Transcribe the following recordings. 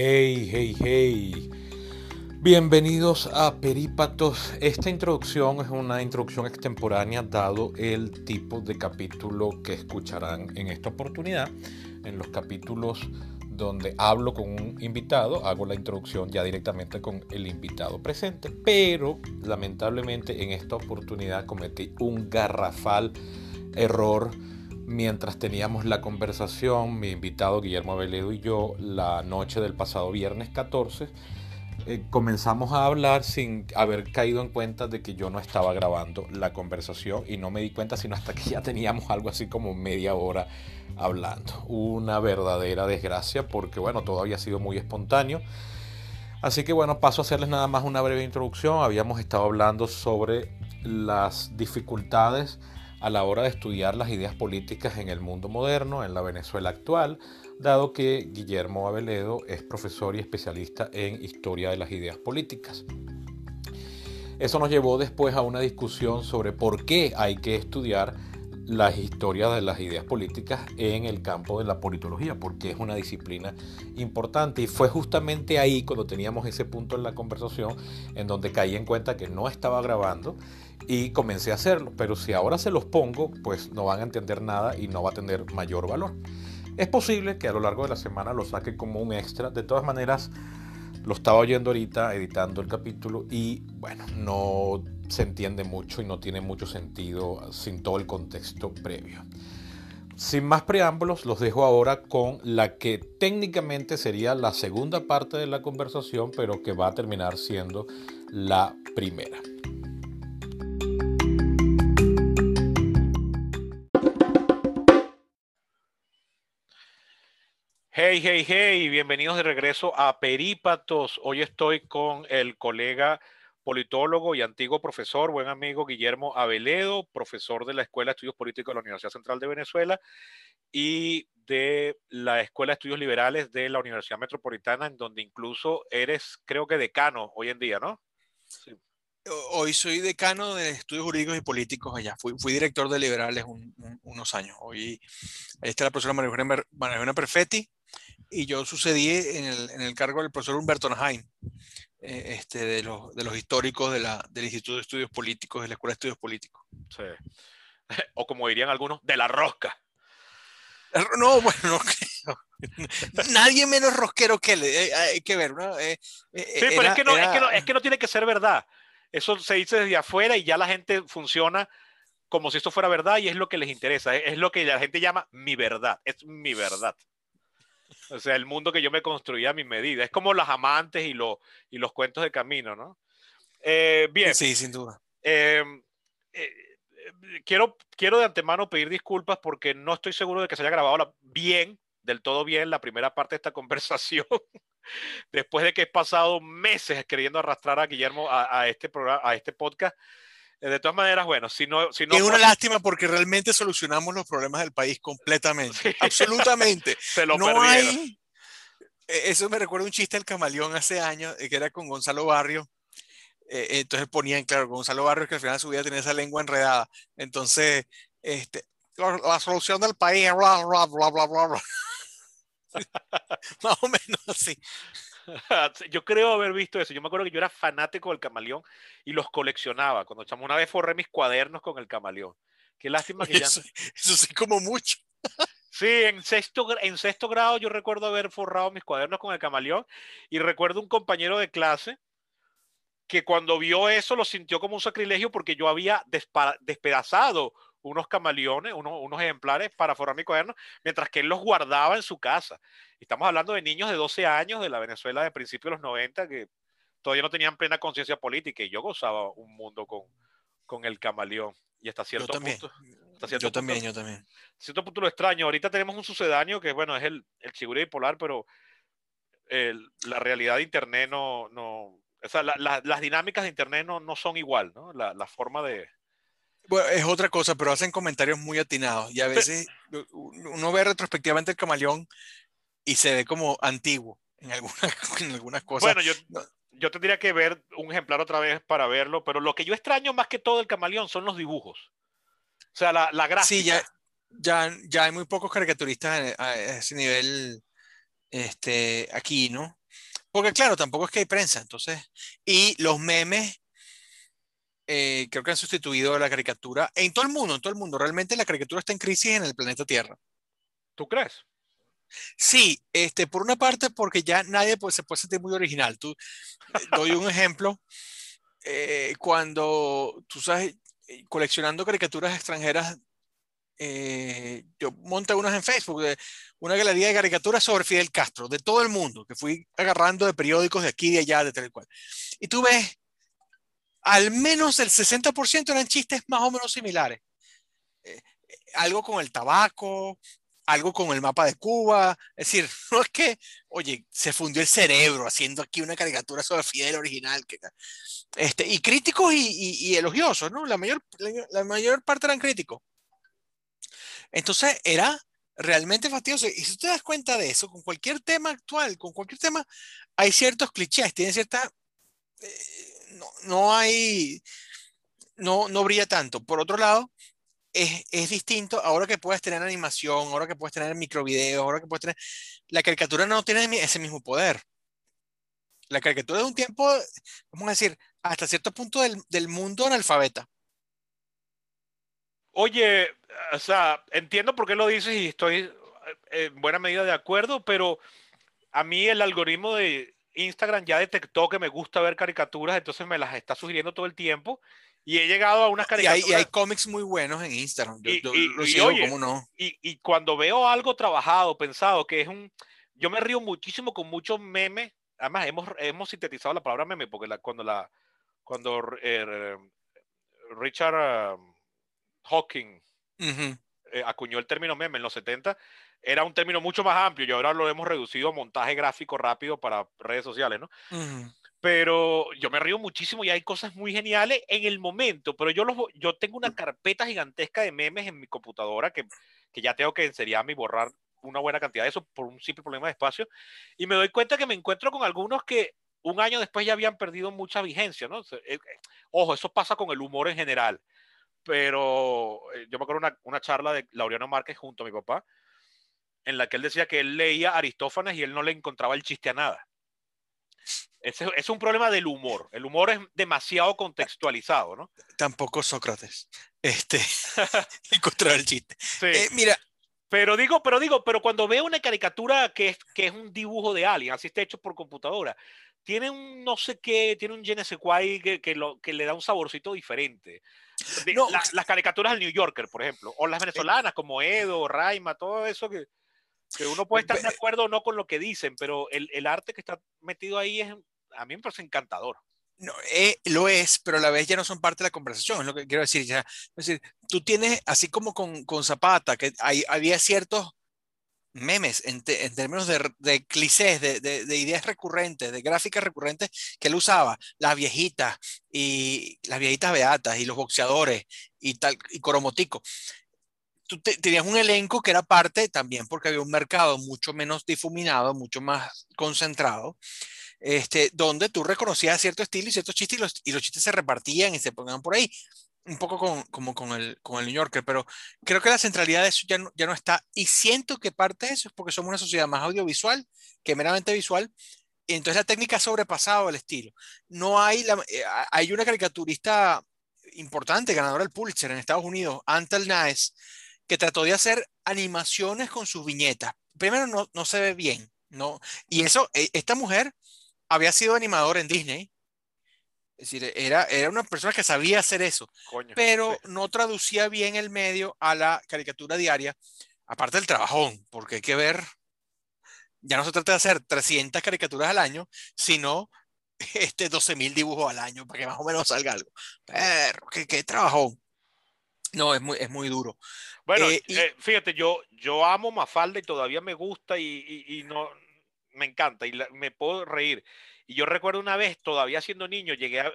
Hey, hey, hey. Bienvenidos a Perípatos. Esta introducción es una introducción extemporánea dado el tipo de capítulo que escucharán en esta oportunidad. En los capítulos donde hablo con un invitado, hago la introducción ya directamente con el invitado presente, pero lamentablemente en esta oportunidad cometí un garrafal error mientras teníamos la conversación, mi invitado Guillermo Aveledo y yo, la noche del pasado viernes 14, eh, comenzamos a hablar sin haber caído en cuenta de que yo no estaba grabando la conversación y no me di cuenta sino hasta que ya teníamos algo así como media hora hablando. Una verdadera desgracia porque bueno, todo había sido muy espontáneo. Así que bueno, paso a hacerles nada más una breve introducción. Habíamos estado hablando sobre las dificultades a la hora de estudiar las ideas políticas en el mundo moderno, en la Venezuela actual, dado que Guillermo Aveledo es profesor y especialista en historia de las ideas políticas. Eso nos llevó después a una discusión sobre por qué hay que estudiar las historias de las ideas políticas en el campo de la politología, porque es una disciplina importante. Y fue justamente ahí, cuando teníamos ese punto en la conversación, en donde caí en cuenta que no estaba grabando y comencé a hacerlo. Pero si ahora se los pongo, pues no van a entender nada y no va a tener mayor valor. Es posible que a lo largo de la semana lo saque como un extra. De todas maneras, lo estaba oyendo ahorita, editando el capítulo, y bueno, no se entiende mucho y no tiene mucho sentido sin todo el contexto previo. Sin más preámbulos, los dejo ahora con la que técnicamente sería la segunda parte de la conversación, pero que va a terminar siendo la primera. Hey, hey, hey, bienvenidos de regreso a Perípatos. Hoy estoy con el colega politólogo y antiguo profesor, buen amigo Guillermo Aveledo, profesor de la Escuela de Estudios Políticos de la Universidad Central de Venezuela y de la Escuela de Estudios Liberales de la Universidad Metropolitana, en donde incluso eres, creo que decano hoy en día, ¿no? Hoy soy decano de Estudios Jurídicos y Políticos allá. Fui, director de Liberales unos años. Hoy está la profesora María Perfetti y yo sucedí en el, en el cargo del profesor Humberto Najain. Eh, este, de, los, de los históricos de la, del Instituto de Estudios Políticos, de la Escuela de Estudios Políticos. Sí. O como dirían algunos, de la rosca. No, bueno, no creo. Nadie menos rosquero que él, eh, hay que ver, ¿no? Eh, sí, pero es, que no, es, que no, es que no tiene que ser verdad. Eso se dice desde afuera y ya la gente funciona como si esto fuera verdad y es lo que les interesa. Es lo que la gente llama mi verdad. Es mi verdad. O sea, el mundo que yo me construía a mi medida. Es como las amantes y, y los cuentos de camino, ¿no? Eh, bien. Sí, sin duda. Em, eh, quiero, quiero de antemano pedir disculpas porque no estoy seguro de que se haya grabado bien, del todo bien, la primera parte de esta conversación. Después de que he pasado meses queriendo arrastrar a Guillermo a, a este, programa, a este podcast eh, de todas maneras, bueno, si no... Si no es una lástima porque realmente solucionamos los problemas del país completamente. Absolutamente. Se lo no hay... E, eso me recuerda un chiste del camaleón hace años, eh, que era con Gonzalo Barrio. Eh, entonces ponían, claro, Gonzalo Barrio que al final de su vida tenía esa lengua enredada. Entonces, este, la, solución del país, bla, bla, bla, bla, bla. Más o menos así. yo creo haber visto eso. Yo me acuerdo que yo era fanático del camaleón y los coleccionaba. Cuando echamos una vez forré mis cuadernos con el camaleón. Qué lástima que eso, ya... Eso sí como mucho. Sí, en sexto, en sexto grado yo recuerdo haber forrado mis cuadernos con el camaleón y recuerdo un compañero de clase que cuando vio eso lo sintió como un sacrilegio porque yo había despedazado unos camaleones, unos, unos, ejemplares para forrar mi cuaderno, mientras que él los guardaba en su casa. Estamos hablando de niños de 12 años de la Venezuela de principios de los 90 que todavía no tenían plena conciencia política y yo gozaba un mundo con, con el camaleón. Y hasta cierto yo también. punto. yo también, yo también. Cierto punto lo extraño. Ahorita tenemos un sucedáneo que, bueno, es el, el chigure bipolar, pero el, la realidad de Internet no. no o sea, la, la, las dinámicas de Internet no, no son igual, ¿no? La, la forma de, bueno, es otra cosa, pero hacen comentarios muy atinados y a veces uno ve retrospectivamente el camaleón y se ve como antiguo en algunas, en algunas cosas. Bueno, yo, yo tendría que ver un ejemplar otra vez para verlo, pero lo que yo extraño más que todo el camaleón son los dibujos. O sea, la, la gráfica. Sí, ya, ya, ya hay muy pocos caricaturistas a ese nivel este, aquí, ¿no? Porque claro, tampoco es que hay prensa, entonces, y los memes eh, creo que han sustituido a la caricatura en todo el mundo, en todo el mundo. Realmente la caricatura está en crisis en el planeta Tierra. ¿Tú crees? Sí, este, por una parte porque ya nadie pues, se puede sentir muy original. Tú, eh, doy un ejemplo. Eh, cuando tú sabes, coleccionando caricaturas extranjeras, yo monté unas en Facebook, de una galería de caricaturas sobre Fidel Castro, de todo el mundo, que fui agarrando de periódicos de aquí, de allá, de tal cual. Y tú ves al menos el 60% eran chistes más o menos similares. Eh, algo con el tabaco, algo con el mapa de Cuba. Es decir, no es que, oye, se fundió el cerebro haciendo aquí una caricatura sobre Fidel original. Que, este, y críticos y, elogiosos, ¿no? La mayor, la, mayor parte eran críticos. Entonces era realmente fastidioso. Y si te das cuenta de eso, con cualquier tema actual, con cualquier tema, hay ciertos clichés, tienen cierta... Eh, no, hay, no, no brilla tanto. Por otro lado, es, es, distinto ahora que puedes tener animación, ahora que puedes tener microvideos, ahora que puedes tener... La caricatura no tiene ese mismo poder. La caricatura es un tiempo, vamos a decir, hasta cierto punto del, del mundo analfabeta. Oye, o sea, entiendo por qué lo dices y estoy en buena medida de acuerdo, pero a mí el algoritmo de, Instagram ya detectó que me gusta ver caricaturas, entonces me las está sugiriendo todo el tiempo. Y he llegado a unas caricaturas. Y hay, cómics muy buenos en Instagram. y, no? Y, cuando veo algo trabajado, pensado, que es un. Yo me río muchísimo con muchos memes. Además, hemos, hemos sintetizado la palabra meme, porque la, cuando la. Cuando eh, Richard um, Hawking eh, acuñó el término meme en los 70, era un término mucho más amplio y ahora lo hemos reducido a montaje gráfico rápido para redes sociales, ¿no? Pero yo me río muchísimo y hay cosas muy geniales en el momento, pero yo, los, yo tengo una carpeta gigantesca de memes en mi computadora que, que ya tengo que enseriarme y borrar una buena cantidad de eso por un simple problema de espacio. Y me doy cuenta que me encuentro con algunos que un año después ya habían perdido mucha vigencia, ¿no? Eh, ojo, eso pasa con el humor en general. Pero eh, yo me acuerdo una, una charla de Laureano Márquez junto a mi papá, en la que él decía que él leía Aristófanes y él no le encontraba el chiste a nada. Ese es un problema del humor. El humor es demasiado contextualizado, ¿no? Tampoco Sócrates. Este, encontrar el chiste. Eh, mira. Pero digo, pero digo, pero cuando veo una caricatura que es, que es un dibujo de alguien, así está hecho por computadora, tiene un no sé qué, tiene un je que, que, lo, que le da un saborcito diferente. las caricaturas del New Yorker, por ejemplo, o las venezolanas como Edo, Raima, todo eso que, que uno puede estar de acuerdo o no con lo que dicen, pero el, el arte que está metido ahí es, a mí me parece encantador. No, eh, lo es, pero a la vez ya no son parte de la conversación, es lo que quiero decir. Ya. Es decir, tú tienes, así como con, con Zapata, que hay, había ciertos memes en, en términos de, de clichés, de, de, de, ideas recurrentes, de gráficas recurrentes que él usaba, las viejitas y las viejitas beatas y los boxeadores y tal, y Coromotico tú tenías un elenco que era parte también porque había un mercado mucho menos difuminado, mucho más concentrado, este, donde tú reconocías cierto estilo y ciertos chistes y los, y los chistes se repartían y se ponían por ahí, un poco con, como con el, con el New Yorker, pero creo que la centralidad de eso ya no, ya no está y siento que parte de eso es porque somos una sociedad más audiovisual que meramente visual entonces la técnica ha sobrepasado el estilo. No hay, la, eh, hay una caricaturista importante, ganadora del Pulitzer en Estados Unidos, Antel Naes, que trató de hacer animaciones con sus viñetas. Primero, no, no se ve bien, ¿no? Y eso, e, esta mujer había sido animadora en Disney. Es decir, era, era una persona que sabía hacer eso, pero no traducía bien el medio a la caricatura diaria, aparte del trabajón, porque hay que ver, ya no se trata de hacer 300 caricaturas al año, sino este 12 mil dibujos al año para que más o menos salga algo. Pero, qué, qué trabajón. No, es muy, es muy duro. Bueno, eh, eh, fíjate, yo, yo amo Mafalda y todavía me gusta y, no me encanta y me puedo reír. Y yo recuerdo una vez, todavía siendo niño, llegué a,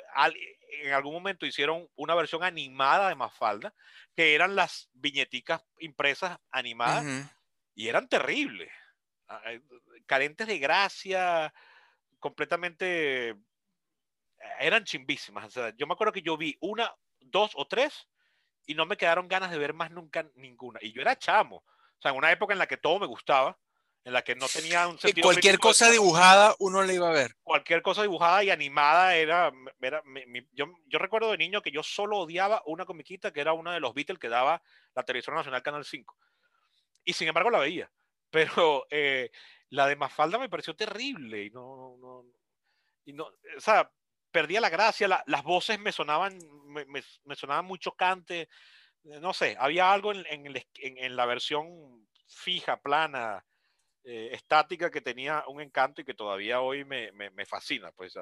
en algún momento hicieron una versión animada de Mafalda, que eran las viñeticas impresas animadas y eran terribles, ah, eh, carentes de gracia, completamente, eran chimbísimas. yo me acuerdo que yo vi una, dos o tres y no me quedaron ganas de ver más nunca ninguna. Y yo era chamo. O sea, en una época en la que todo me gustaba en la que no tenía un sentido. cualquier cosa dibujada uno le iba a ver. Cualquier cosa dibujada y animada era. era yo, yo, recuerdo de niño que yo solo odiaba una comiquita que era una de los Beatles que daba la televisión nacional Canal 5. Y sin embargo la veía. Pero eh, la de Mafalda me pareció terrible y no. no, y no o sea, perdía la gracia, las voces me sonaban, me, me, sonaban muy chocantes. No sé, había algo en, en, en la versión fija, plana, eh, estática que tenía un encanto y que todavía hoy me, me, fascina. Pues,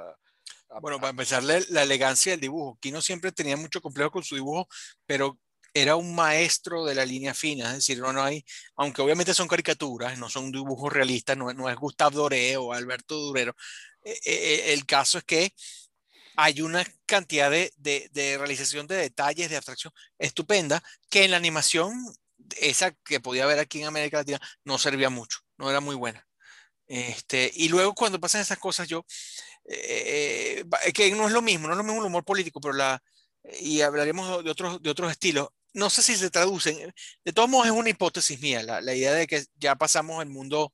bueno, para empezar, la, elegancia del dibujo. Kino siempre tenía mucho complejo con su dibujo, pero era un maestro de la línea fina, es decir, no, no hay, aunque obviamente son caricaturas, no son dibujos realistas, no, no es Gustavo Doré o Alberto Durero, eh, eh, el caso es que hay una cantidad de, de, realización de detalles, de abstracción estupenda, que en la animación, esa que podía ver aquí en América Latina, no servía mucho no era muy buena. Este, y luego cuando pasan esas cosas, yo, eh, eh, que no es lo mismo, no es lo mismo el humor político, pero la, y hablaremos de otros, de otros estilos. No sé si se traducen, de todos modos es una hipótesis mía, la idea de que ya pasamos el mundo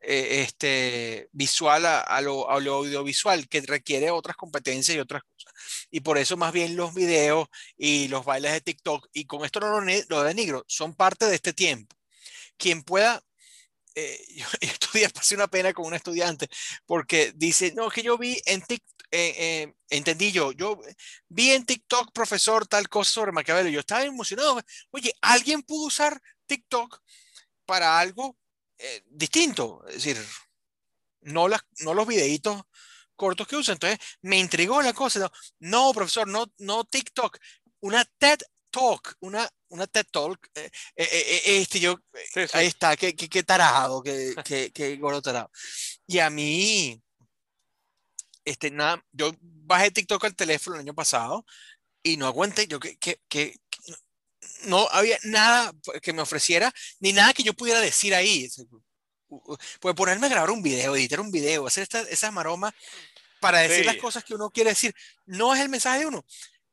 eh, este, visual a, lo, a, lo, audiovisual, que requiere otras competencias y otras cosas. Y por eso más bien los videos y los bailes de TikTok, y con esto no lo, lo denigro, son parte de este tiempo. Quien pueda eh, yo, estos días pasé una pena con un estudiante porque dice, no, que yo vi en TikTok, eh, eh, entendí yo, yo vi en TikTok, profesor, tal cosa sobre Maquiavelo. Yo estaba emocionado. Oye, ¿alguien pudo usar TikTok para algo distinto? Es decir, no, las, no los videitos cortos que usa. Entonces, me intrigó la cosa. No, no profesor, no, no TikTok, una TED Talk, una, una TED Talk, eh, eh, eh, este yo, ahí está, qué, qué, qué tarado, qué, qué, qué gordo tarado. Y a mí, este, nada, yo bajé TikTok al teléfono el año pasado y no aguanté, yo que, que, que no había nada que me ofreciera, ni nada que yo pudiera decir ahí. Pues ponerme a grabar un video, editar un video, hacer esta, esas maromas para decir las cosas que uno quiere decir, no es el mensaje de uno,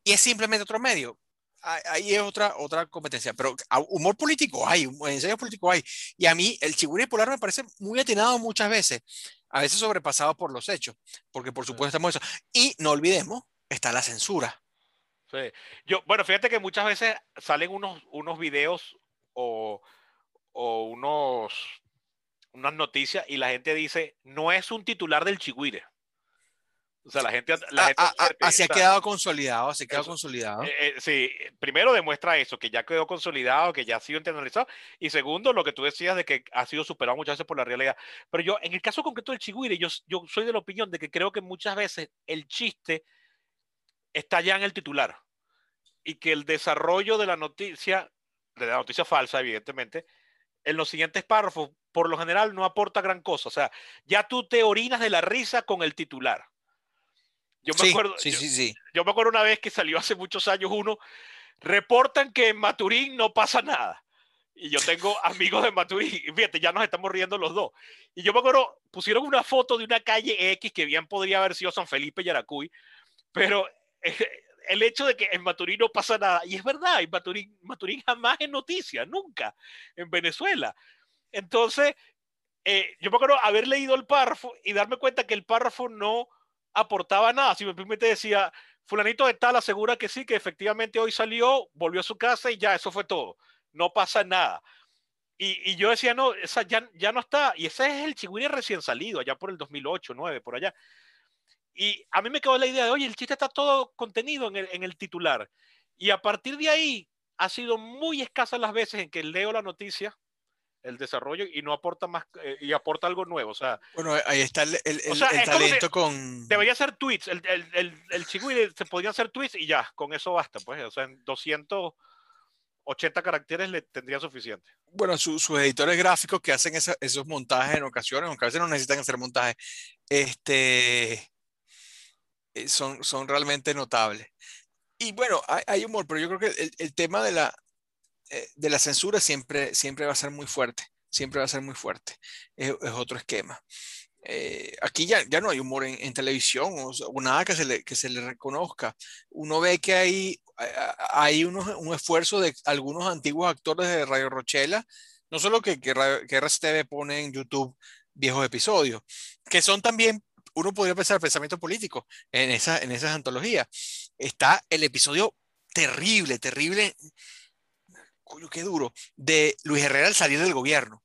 y es simplemente otro medio ahí es otra, otra competencia. Pero humor político hay, ensayo político hay. Y a mí el chigüire polar me parece muy atinado muchas veces, a veces sobrepasado por los hechos, porque por supuesto estamos eso. Y no olvidemos, está la censura. Sí. Yo, bueno, fíjate que muchas veces salen unos, unos videos o, o unos, unas noticias y la gente dice, no es un titular del chigüire. O sea, la gente. La gente así ha quedado consolidado, así ha quedado consolidado. Eh, eh, sí, primero demuestra eso, que ya quedó consolidado, que ya ha sido internalizado. Y segundo, lo que tú decías de que ha sido superado muchas veces por la realidad. Pero yo, en el caso concreto del chigüire, yo, yo soy de la opinión de que creo que muchas veces el chiste está ya en el titular. Y que el desarrollo de la noticia, de la noticia falsa, evidentemente, en los siguientes párrafos, por lo general, no aporta gran cosa. O sea, ya tú te orinas de la risa con el titular yo me acuerdo, sí, sí, sí. Yo me acuerdo una vez que salió hace muchos años uno, reportan que en Maturín no pasa nada. Y yo tengo amigos de Maturín, fíjate, ya nos estamos riendo los dos. Y yo me acuerdo, pusieron una foto de una calle X que bien podría haber sido San Felipe Yaracuy, pero el hecho de que en Maturín no pasa nada, y es verdad, en Maturín, Maturín jamás es noticia, nunca, en Venezuela. Entonces, eh, yo me acuerdo haber leído el párrafo y darme cuenta que el párrafo no aportaba nada. Simplemente decía, fulanito de tal asegura que sí, que efectivamente hoy salió, volvió a su casa y ya, eso fue todo. No pasa nada. Y, yo decía, no, esa ya, ya no está. Y ese es el chigüire recién salido, allá por el 2008, 2009, por allá. Y a mí me quedó la idea de, oye, el chiste está todo contenido en el, en el titular. Y a partir de ahí, ha sido muy escasas las veces en que leo la noticia el desarrollo y no aporta más eh, y aporta algo nuevo. O sea, bueno, ahí está el, el, talento con. Debería ser tweets. El, el, el, se podría hacer tweets y ya, con eso basta. Pues, o sea, en 280 caracteres le tendría suficiente. Bueno, sus editores gráficos que hacen esos montajes en ocasiones, aunque a veces no necesitan hacer montajes, este, son, son realmente notables. Y bueno, hay, hay humor, pero yo creo que el, tema de la, eh, de la censura siempre, siempre va a ser muy fuerte, siempre va a ser muy fuerte. Es, otro esquema. Eh, aquí ya, ya no hay humor en, televisión o, nada que se, le, que se le reconozca. Uno ve que hay, hay un esfuerzo de algunos antiguos actores de Radio Rochela No solo que, que, que pone en YouTube viejos episodios, que son también, uno podría pensar pensamiento político en, esa, en esas antologías. Está el episodio terrible, terrible, coño, qué duro, de Luis Herrera al salir del gobierno,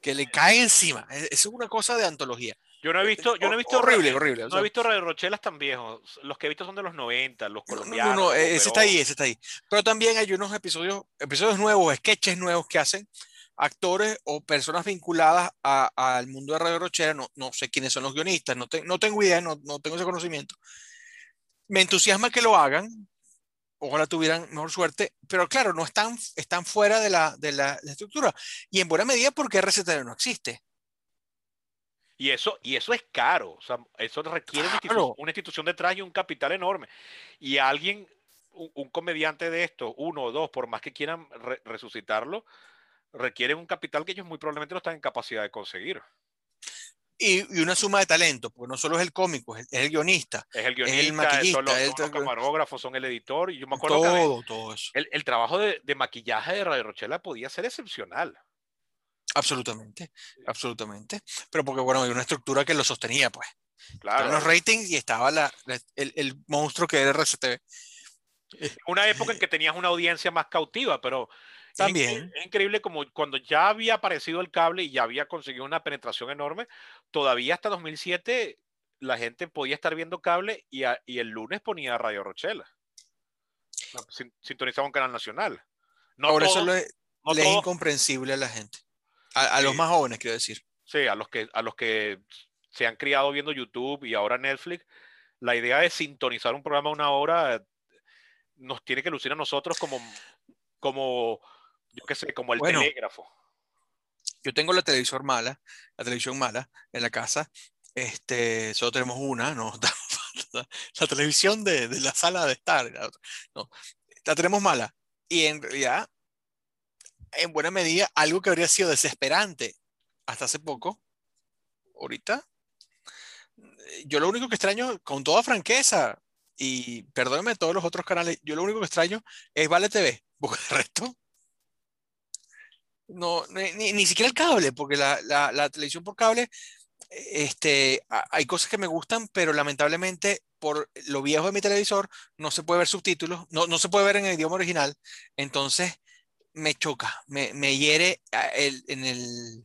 que le cae encima. Eso es una cosa de antología. Yo no he visto, yo no he visto horrible, horrible. No he visto Radio Rochelas tan viejos. Los que he visto son de los 90, los colombianos. No, no, ese está ahí, ese está ahí. Pero también hay unos episodios, episodios nuevos, sketches nuevos que hacen actores o personas vinculadas al mundo de Radio Rochela. No, no sé quiénes son los guionistas, no, no tengo idea, no, no tengo ese conocimiento. Me entusiasma que lo hagan, ojalá tuvieran mejor suerte, pero claro, no están, están fuera de la, de la, estructura. Y en buena medida porque RCTV no existe. Y eso, y eso es caro, o sea, eso requiere una, institución, detrás y un capital enorme. Y alguien, un, comediante de esto, uno o dos, por más que quieran resucitarlo, requieren un capital que ellos muy probablemente no están en capacidad de conseguir. Y, una suma de talento, porque no solo es el cómico, es, el guionista. Es el guionista, es el maquillista, son los, los camarógrafos, son el editor. Y yo me acuerdo todo, que todo eso. El, trabajo de, de, maquillaje de Radio Rochela podía ser excepcional. Absolutamente, absolutamente. Pero porque, bueno, hay una estructura que lo sostenía, pues. Claro. los ratings y estaba la, el, el, monstruo que era RCTV. Una época en que tenías una audiencia más cautiva, pero también. Es, increíble como cuando ya había aparecido el cable y ya había conseguido una penetración enorme, todavía hasta 2007 la gente podía estar viendo cable y, y el lunes ponía Radio Rochela. Sintonizaba un canal nacional. No Por eso le, es incomprensible a la gente. A, los más jóvenes, quiero decir. Sí, a los, que, a los que se han criado viendo YouTube y ahora Netflix, la idea de sintonizar un programa a una hora nos tiene que lucir a nosotros como, como yo qué sé, como el telégrafo. Yo tengo la televisor mala, la televisión mala en la casa. Este, solo tenemos una, no, la televisión de, de, la sala de estar, no, la tenemos mala. Y en realidad en buena medida algo que habría sido desesperante hasta hace poco, ahorita, yo lo único que extraño, con toda franqueza, y perdónenme todos los otros canales, yo lo único que extraño es Vale TV, porque el resto, no, ni, ni siquiera el cable, porque la, la, la, televisión por cable, este, hay cosas que me gustan, pero lamentablemente por lo viejo de mi televisor no se puede ver subtítulos, no, no se puede ver en el idioma original, entonces me choca, me, me hiere ah, el, en el,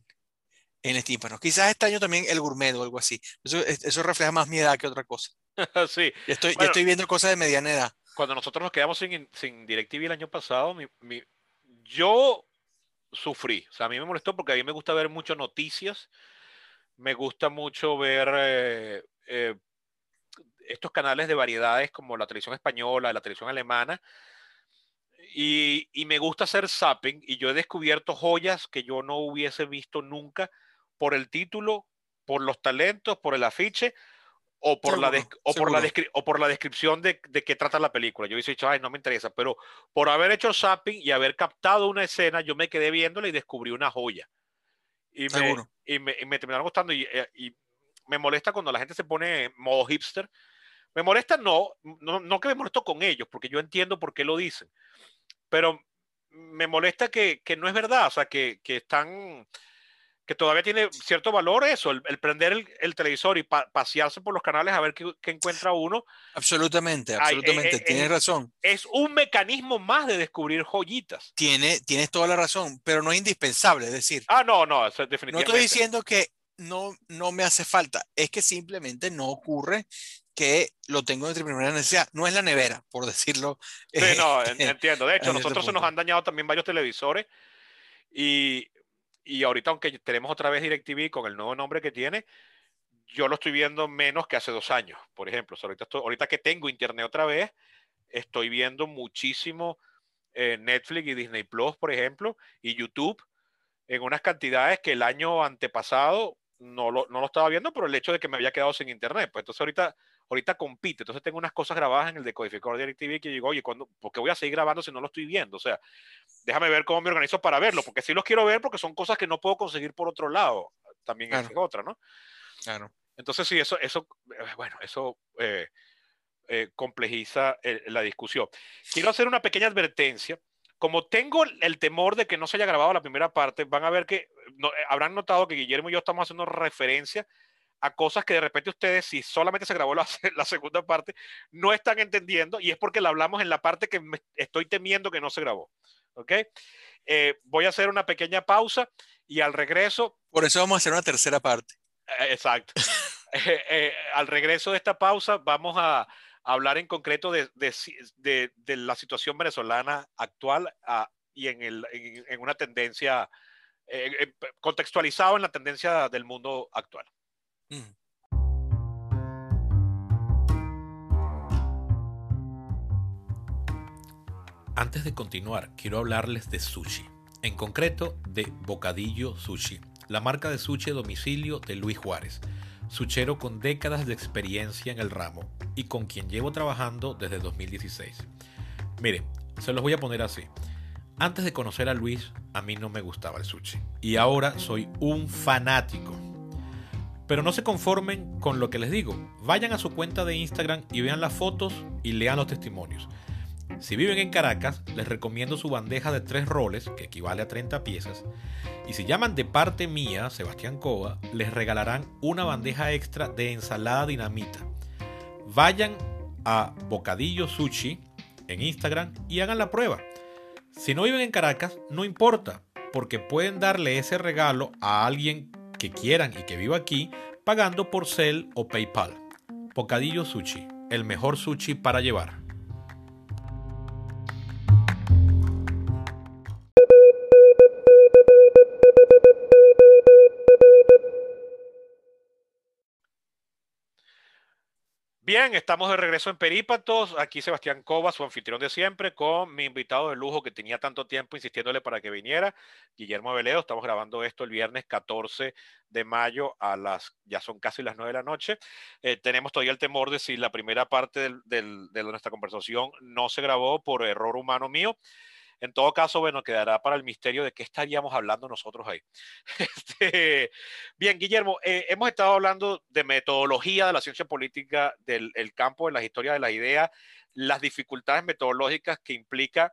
en el tímpano. Quizás este año también el gourmet o algo así. Eso, eso refleja más mi edad que otra cosa. sí. estoy, estoy viendo cosas de mediana edad. Cuando nosotros nos quedamos sin, sin DirecTV el año pasado, mi, mi, yo sufrí. O sea, a mí me molestó porque a mí me gusta ver muchas noticias. Me gusta mucho ver eh, eh, estos canales de variedades como la televisión española, la televisión alemana, y, y, me gusta hacer zapping y yo he descubierto joyas que yo no hubiese visto nunca por el título, por los talentos, por el afiche o por, la, o por, la, o por la descripción de, de qué trata la película. Yo hubiese dicho, ay, no me interesa, pero por haber hecho zapping y haber captado una escena, yo me quedé viéndola y descubrí una joya. Y me, y me, y me, terminaron gustando y, eh, y, me molesta cuando la gente se pone en modo hipster. Me molesta no, no, no que me molesto con ellos, porque yo entiendo por qué lo dicen pero me molesta que, que no es verdad, o sea, que, que, están, que todavía tiene cierto valor eso, el, prender el, el, televisor y pasearse por los canales a ver qué, qué encuentra uno. Absolutamente, absolutamente, eh, eh, tienes razón. Es un mecanismo más de descubrir joyitas. Tiene, tienes toda la razón, pero no es indispensable, es decir. Ah, no, no, definitivamente. No estoy diciendo que no, no me hace falta, es que simplemente no ocurre que lo tengo de primera necesidad. No es la nevera, por decirlo. Sí, no, entiendo. De hecho, nosotros se nos han dañado también varios televisores y, y ahorita, aunque tenemos otra vez DirecTV con el nuevo nombre que tiene, yo lo estoy viendo menos que hace dos años, por ejemplo. ahorita, ahorita que tengo internet otra vez, estoy viendo muchísimo eh, Netflix y Disney Plus, por ejemplo, y YouTube en unas cantidades que el año antepasado no lo, no lo estaba viendo por el hecho de que me había quedado sin internet. Pues entonces ahorita ahorita compite. Entonces tengo unas cosas grabadas en el decodificador de DirecTV que digo, oye, ¿cuándo, ¿por qué voy a seguir grabando si no lo estoy viendo? O sea, déjame ver cómo me organizo para verlo, porque sí los quiero ver porque son cosas que no puedo conseguir por otro lado. También es otra, ¿no? Claro. Entonces sí, eso, eso eh, bueno, eso eh, eh, complejiza la discusión. Quiero hacer una pequeña advertencia como tengo el temor de que no se haya grabado la primera parte, van a ver que no, eh, habrán notado que Guillermo y yo estamos haciendo referencia a cosas que de repente ustedes, si solamente se grabó la, la segunda parte, no están entendiendo y es porque la hablamos en la parte que me estoy temiendo que no se grabó. ¿Ok? Eh, voy a hacer una pequeña pausa y al regreso... Por eso vamos a hacer una tercera parte. Eh, exacto. Eh, al regreso de esta pausa vamos a, hablar en concreto de, de, de, la situación venezolana actual ah, y en, el, en, una tendencia, contextualizado en la tendencia del mundo actual. Mm. Antes de continuar, quiero hablarles de sushi, en concreto de Bocadillo Sushi, la marca de sushi a domicilio de Luis Juárez, suchero con décadas de experiencia en el ramo y con quien llevo trabajando desde 2016. Miren, se los voy a poner así. Antes de conocer a Luis, a mí no me gustaba el sushi y ahora soy un fanático. Pero no se conformen con lo que les digo. Vayan a su cuenta de Instagram y vean las fotos y lean los testimonios. Si viven en Caracas, les recomiendo su bandeja de tres roles, que equivale a 30 piezas. Y si llaman de parte mía, Sebastián Cova, les regalarán una bandeja extra de ensalada dinamita. Vayan a Bocadillo Sushi en Instagram y hagan la prueba. Si no viven en Caracas, no importa, porque pueden darle ese regalo a alguien que quieran y que viva aquí pagando por Cel o PayPal. Bocadillo Sushi, el mejor sushi para llevar. Bien, estamos de regreso en Perípatos. Aquí Sebastián Cova, su anfitrión de siempre, con mi invitado de lujo que tenía tanto tiempo insistiéndole para que viniera, Guillermo Veleo. Estamos grabando esto el viernes 14 de mayo a las, ya son casi las 9 de la noche. Eh, tenemos todavía el temor de si la primera parte de nuestra conversación no se grabó por error humano mío. En todo caso, bueno, quedará para el misterio de qué estaríamos hablando nosotros ahí. Este, bien, Guillermo, eh, hemos estado hablando de metodología de la ciencia política, del campo de las historias de la idea, las dificultades metodológicas que implica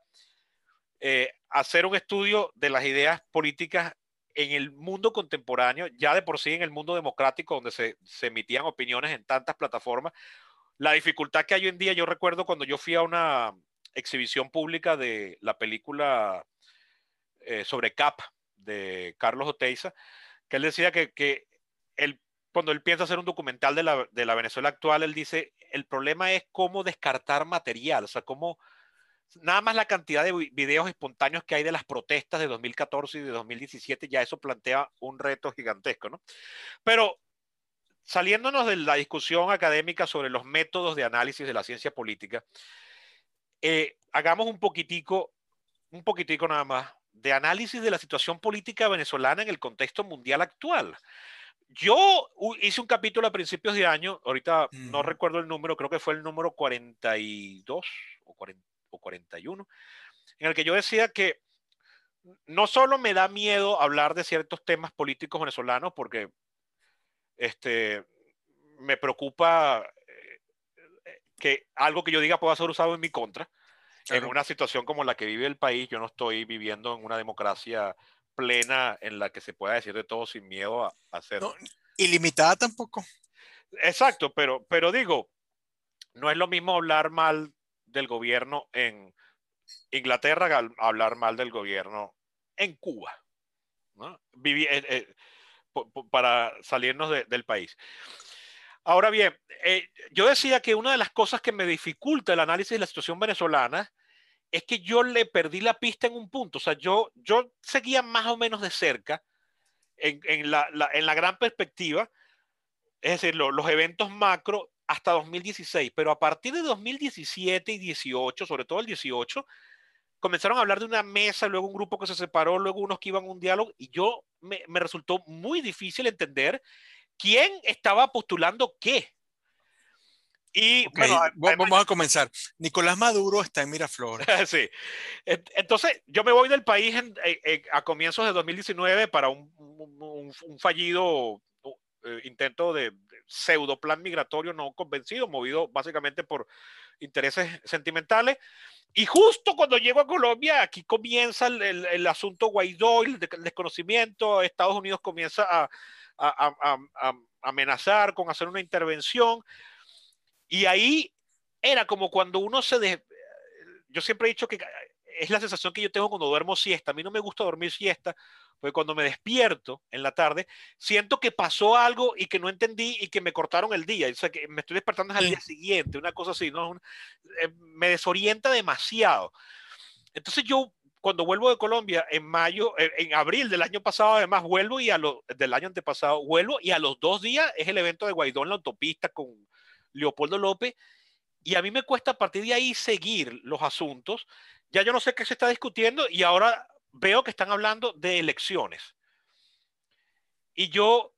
eh, hacer un estudio de las ideas políticas en el mundo contemporáneo, ya de por sí en el mundo democrático, donde se, se emitían opiniones en tantas plataformas, la dificultad que hay hoy en día, yo recuerdo cuando yo fui a una, exhibición pública de la película eh, sobre CAP de Carlos Oteiza, que él decía que, que él, cuando él piensa hacer un documental de la, de la, Venezuela actual, él dice, el problema es cómo descartar material, o sea, cómo nada más la cantidad de videos espontáneos que hay de las protestas de 2014 y de 2017, ya eso plantea un reto gigantesco, ¿no? Pero saliéndonos de la discusión académica sobre los métodos de análisis de la ciencia política, eh, hagamos un poquitico, un poquitico nada más, de análisis de la situación política venezolana en el contexto mundial actual. Yo hice un capítulo a principios de año, ahorita no recuerdo el número, creo que fue el número 42 o, 41, en el que yo decía que no solo me da miedo hablar de ciertos temas políticos venezolanos, porque este, me preocupa que algo que yo diga pueda ser usado en mi contra. En una situación como la que vive el país, yo no estoy viviendo en una democracia plena en la que se pueda decir de todo sin miedo a, hacerlo. ilimitada tampoco. Exacto, pero, pero digo, no es lo mismo hablar mal del gobierno en Inglaterra que hablar mal del gobierno en Cuba. ¿no? Eh, eh, para salirnos del país. Ahora bien, eh, yo decía que una de las cosas que me dificulta el análisis de la situación venezolana es que yo le perdí la pista en un punto. O sea, yo, yo seguía más o menos de cerca en, la, en la, gran perspectiva, es decir, los eventos macro hasta 2016, pero a partir de 2017 y 18, sobre todo el 18, comenzaron a hablar de una mesa, luego un grupo que se separó, luego unos que iban a un diálogo, y yo me, me resultó muy difícil entender quién estaba postulando qué. Y bueno, vamos a comenzar. Nicolás Maduro está en Miraflores. sí. Entonces, yo me voy del país a comienzos de 2019 para un, fallido eh, intento de, pseudo plan migratorio no convencido, movido básicamente por intereses sentimentales. Y justo cuando llego a Colombia, aquí comienza el, el, asunto Guaidó, el, desconocimiento, Estados Unidos comienza a, a, a, a, amenazar con hacer una intervención. Y ahí era como cuando uno se... De... Yo siempre he dicho que es la sensación que yo tengo cuando duermo siesta. A mí no me gusta dormir siesta, porque cuando me despierto en la tarde, siento que pasó algo y que no entendí y que me cortaron el día. O sea, que me estoy despertando al día siguiente, una cosa así, ¿no? Eh, me desorienta demasiado. Entonces yo, cuando vuelvo de Colombia en mayo, eh, en abril del año pasado, además, vuelvo y a lo, del año antepasado, vuelvo y a los dos días es el evento de Guaidó en la autopista con Leopoldo López. Y a mí me cuesta a partir de ahí seguir los asuntos. Ya yo no sé qué se está discutiendo y ahora veo que están hablando de elecciones. Y yo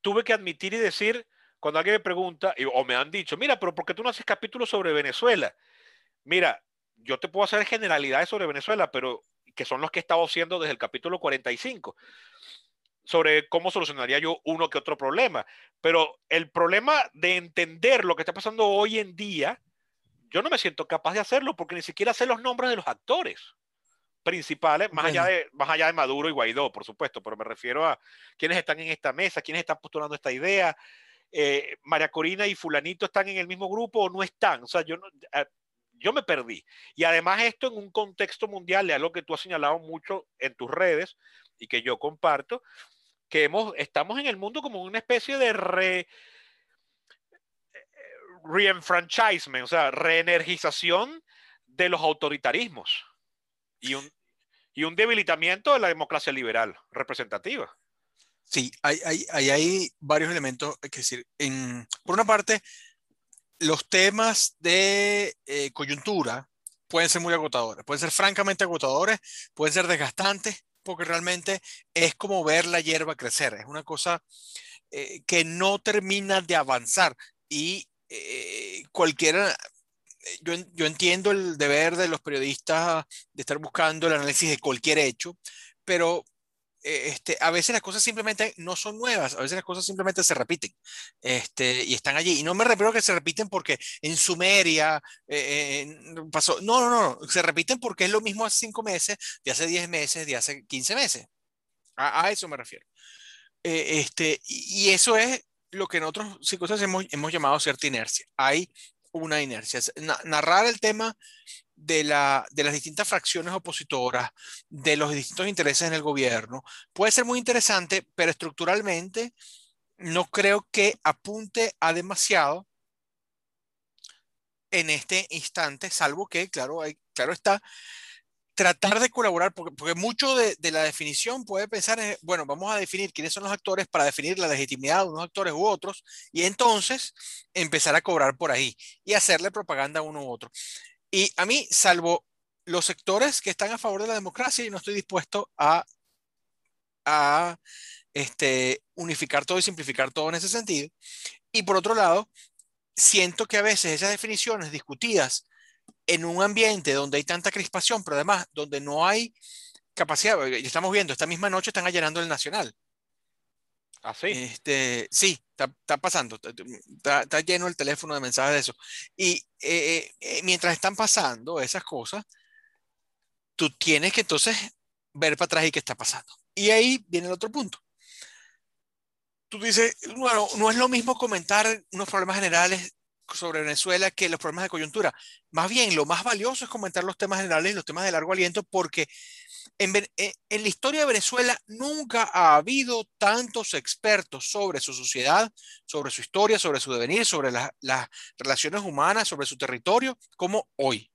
tuve que admitir y decir, cuando alguien me pregunta, o me han dicho, mira, pero ¿por qué tú no haces capítulos sobre Venezuela? Mira, yo te puedo hacer generalidades sobre Venezuela, pero que son los que he estado haciendo desde el capítulo 45, sobre cómo solucionaría yo uno que otro problema. Pero el problema de entender lo que está pasando hoy en día, yo no me siento capaz de hacerlo porque ni siquiera sé los nombres de los actores principales, más, allá de, más allá de Maduro y Guaidó, por supuesto, pero me refiero a quienes están en esta mesa, quienes están postulando esta idea. Eh, María Corina y Fulanito están en el mismo grupo o no están. O sea, yo, eh, yo me perdí. Y además esto en un contexto mundial, de algo que tú has señalado mucho en tus redes y que yo comparto, que hemos, estamos en el mundo como una especie de re, reenfranchisement, o sea, reenergización de los autoritarismos y un, y un debilitamiento de la democracia liberal representativa. Sí, hay, hay, hay, varios elementos, hay que decir, en, por una parte, los temas de eh, coyuntura pueden ser muy agotadores, pueden ser francamente agotadores, pueden ser desgastantes, porque realmente es como ver la hierba crecer, es una cosa eh, que no termina de avanzar. Y eh, cualquiera yo, yo, entiendo el deber de los periodistas de estar buscando el análisis de cualquier hecho, pero eh, este, a veces las cosas simplemente no son nuevas, a veces las cosas simplemente se repiten este, y están allí. Y no me refiero a que se repiten porque en Sumeria eh, pasó, no, no, no, se repiten porque es lo mismo hace cinco meses, de hace diez meses, de hace quince meses. A, a, eso me refiero. Eh, este, y, eso es lo que en otros cosas hemos, hemos llamado cierta inercia. Hay una inercia. narrar el tema de, la, de las distintas fracciones opositoras, de los distintos intereses en el gobierno, puede ser muy interesante, pero estructuralmente no creo que apunte a demasiado en este instante, salvo que, claro, claro está, tratar de colaborar, porque, porque mucho de, de, la definición puede pensar en, bueno, vamos a definir quiénes son los actores para definir la legitimidad de unos actores u otros, y entonces empezar a cobrar por ahí y hacerle propaganda a uno u otro. Y a mí, salvo los sectores que están a favor de la democracia, yo no estoy dispuesto a, a este, unificar todo y simplificar todo en ese sentido. Y por otro lado, siento que a veces esas definiciones discutidas en un ambiente donde hay tanta crispación, pero además donde no hay capacidad, ya estamos viendo, esta misma noche están allanando el Nacional. ¿Ah, sí? Este, sí, está, pasando, está, lleno el teléfono de mensajes de eso. Y eh, eh, mientras están pasando esas cosas, tú tienes que entonces ver para atrás y qué está pasando. Y ahí viene el otro punto. Tú dices, bueno, no es lo mismo comentar unos problemas generales sobre Venezuela que los problemas de coyuntura. Más bien, lo más valioso es comentar los temas generales y los temas de largo aliento porque en, eh, la historia de Venezuela nunca ha habido tantos expertos sobre su sociedad, sobre su historia, sobre su devenir, sobre las relaciones humanas, sobre su territorio, como hoy.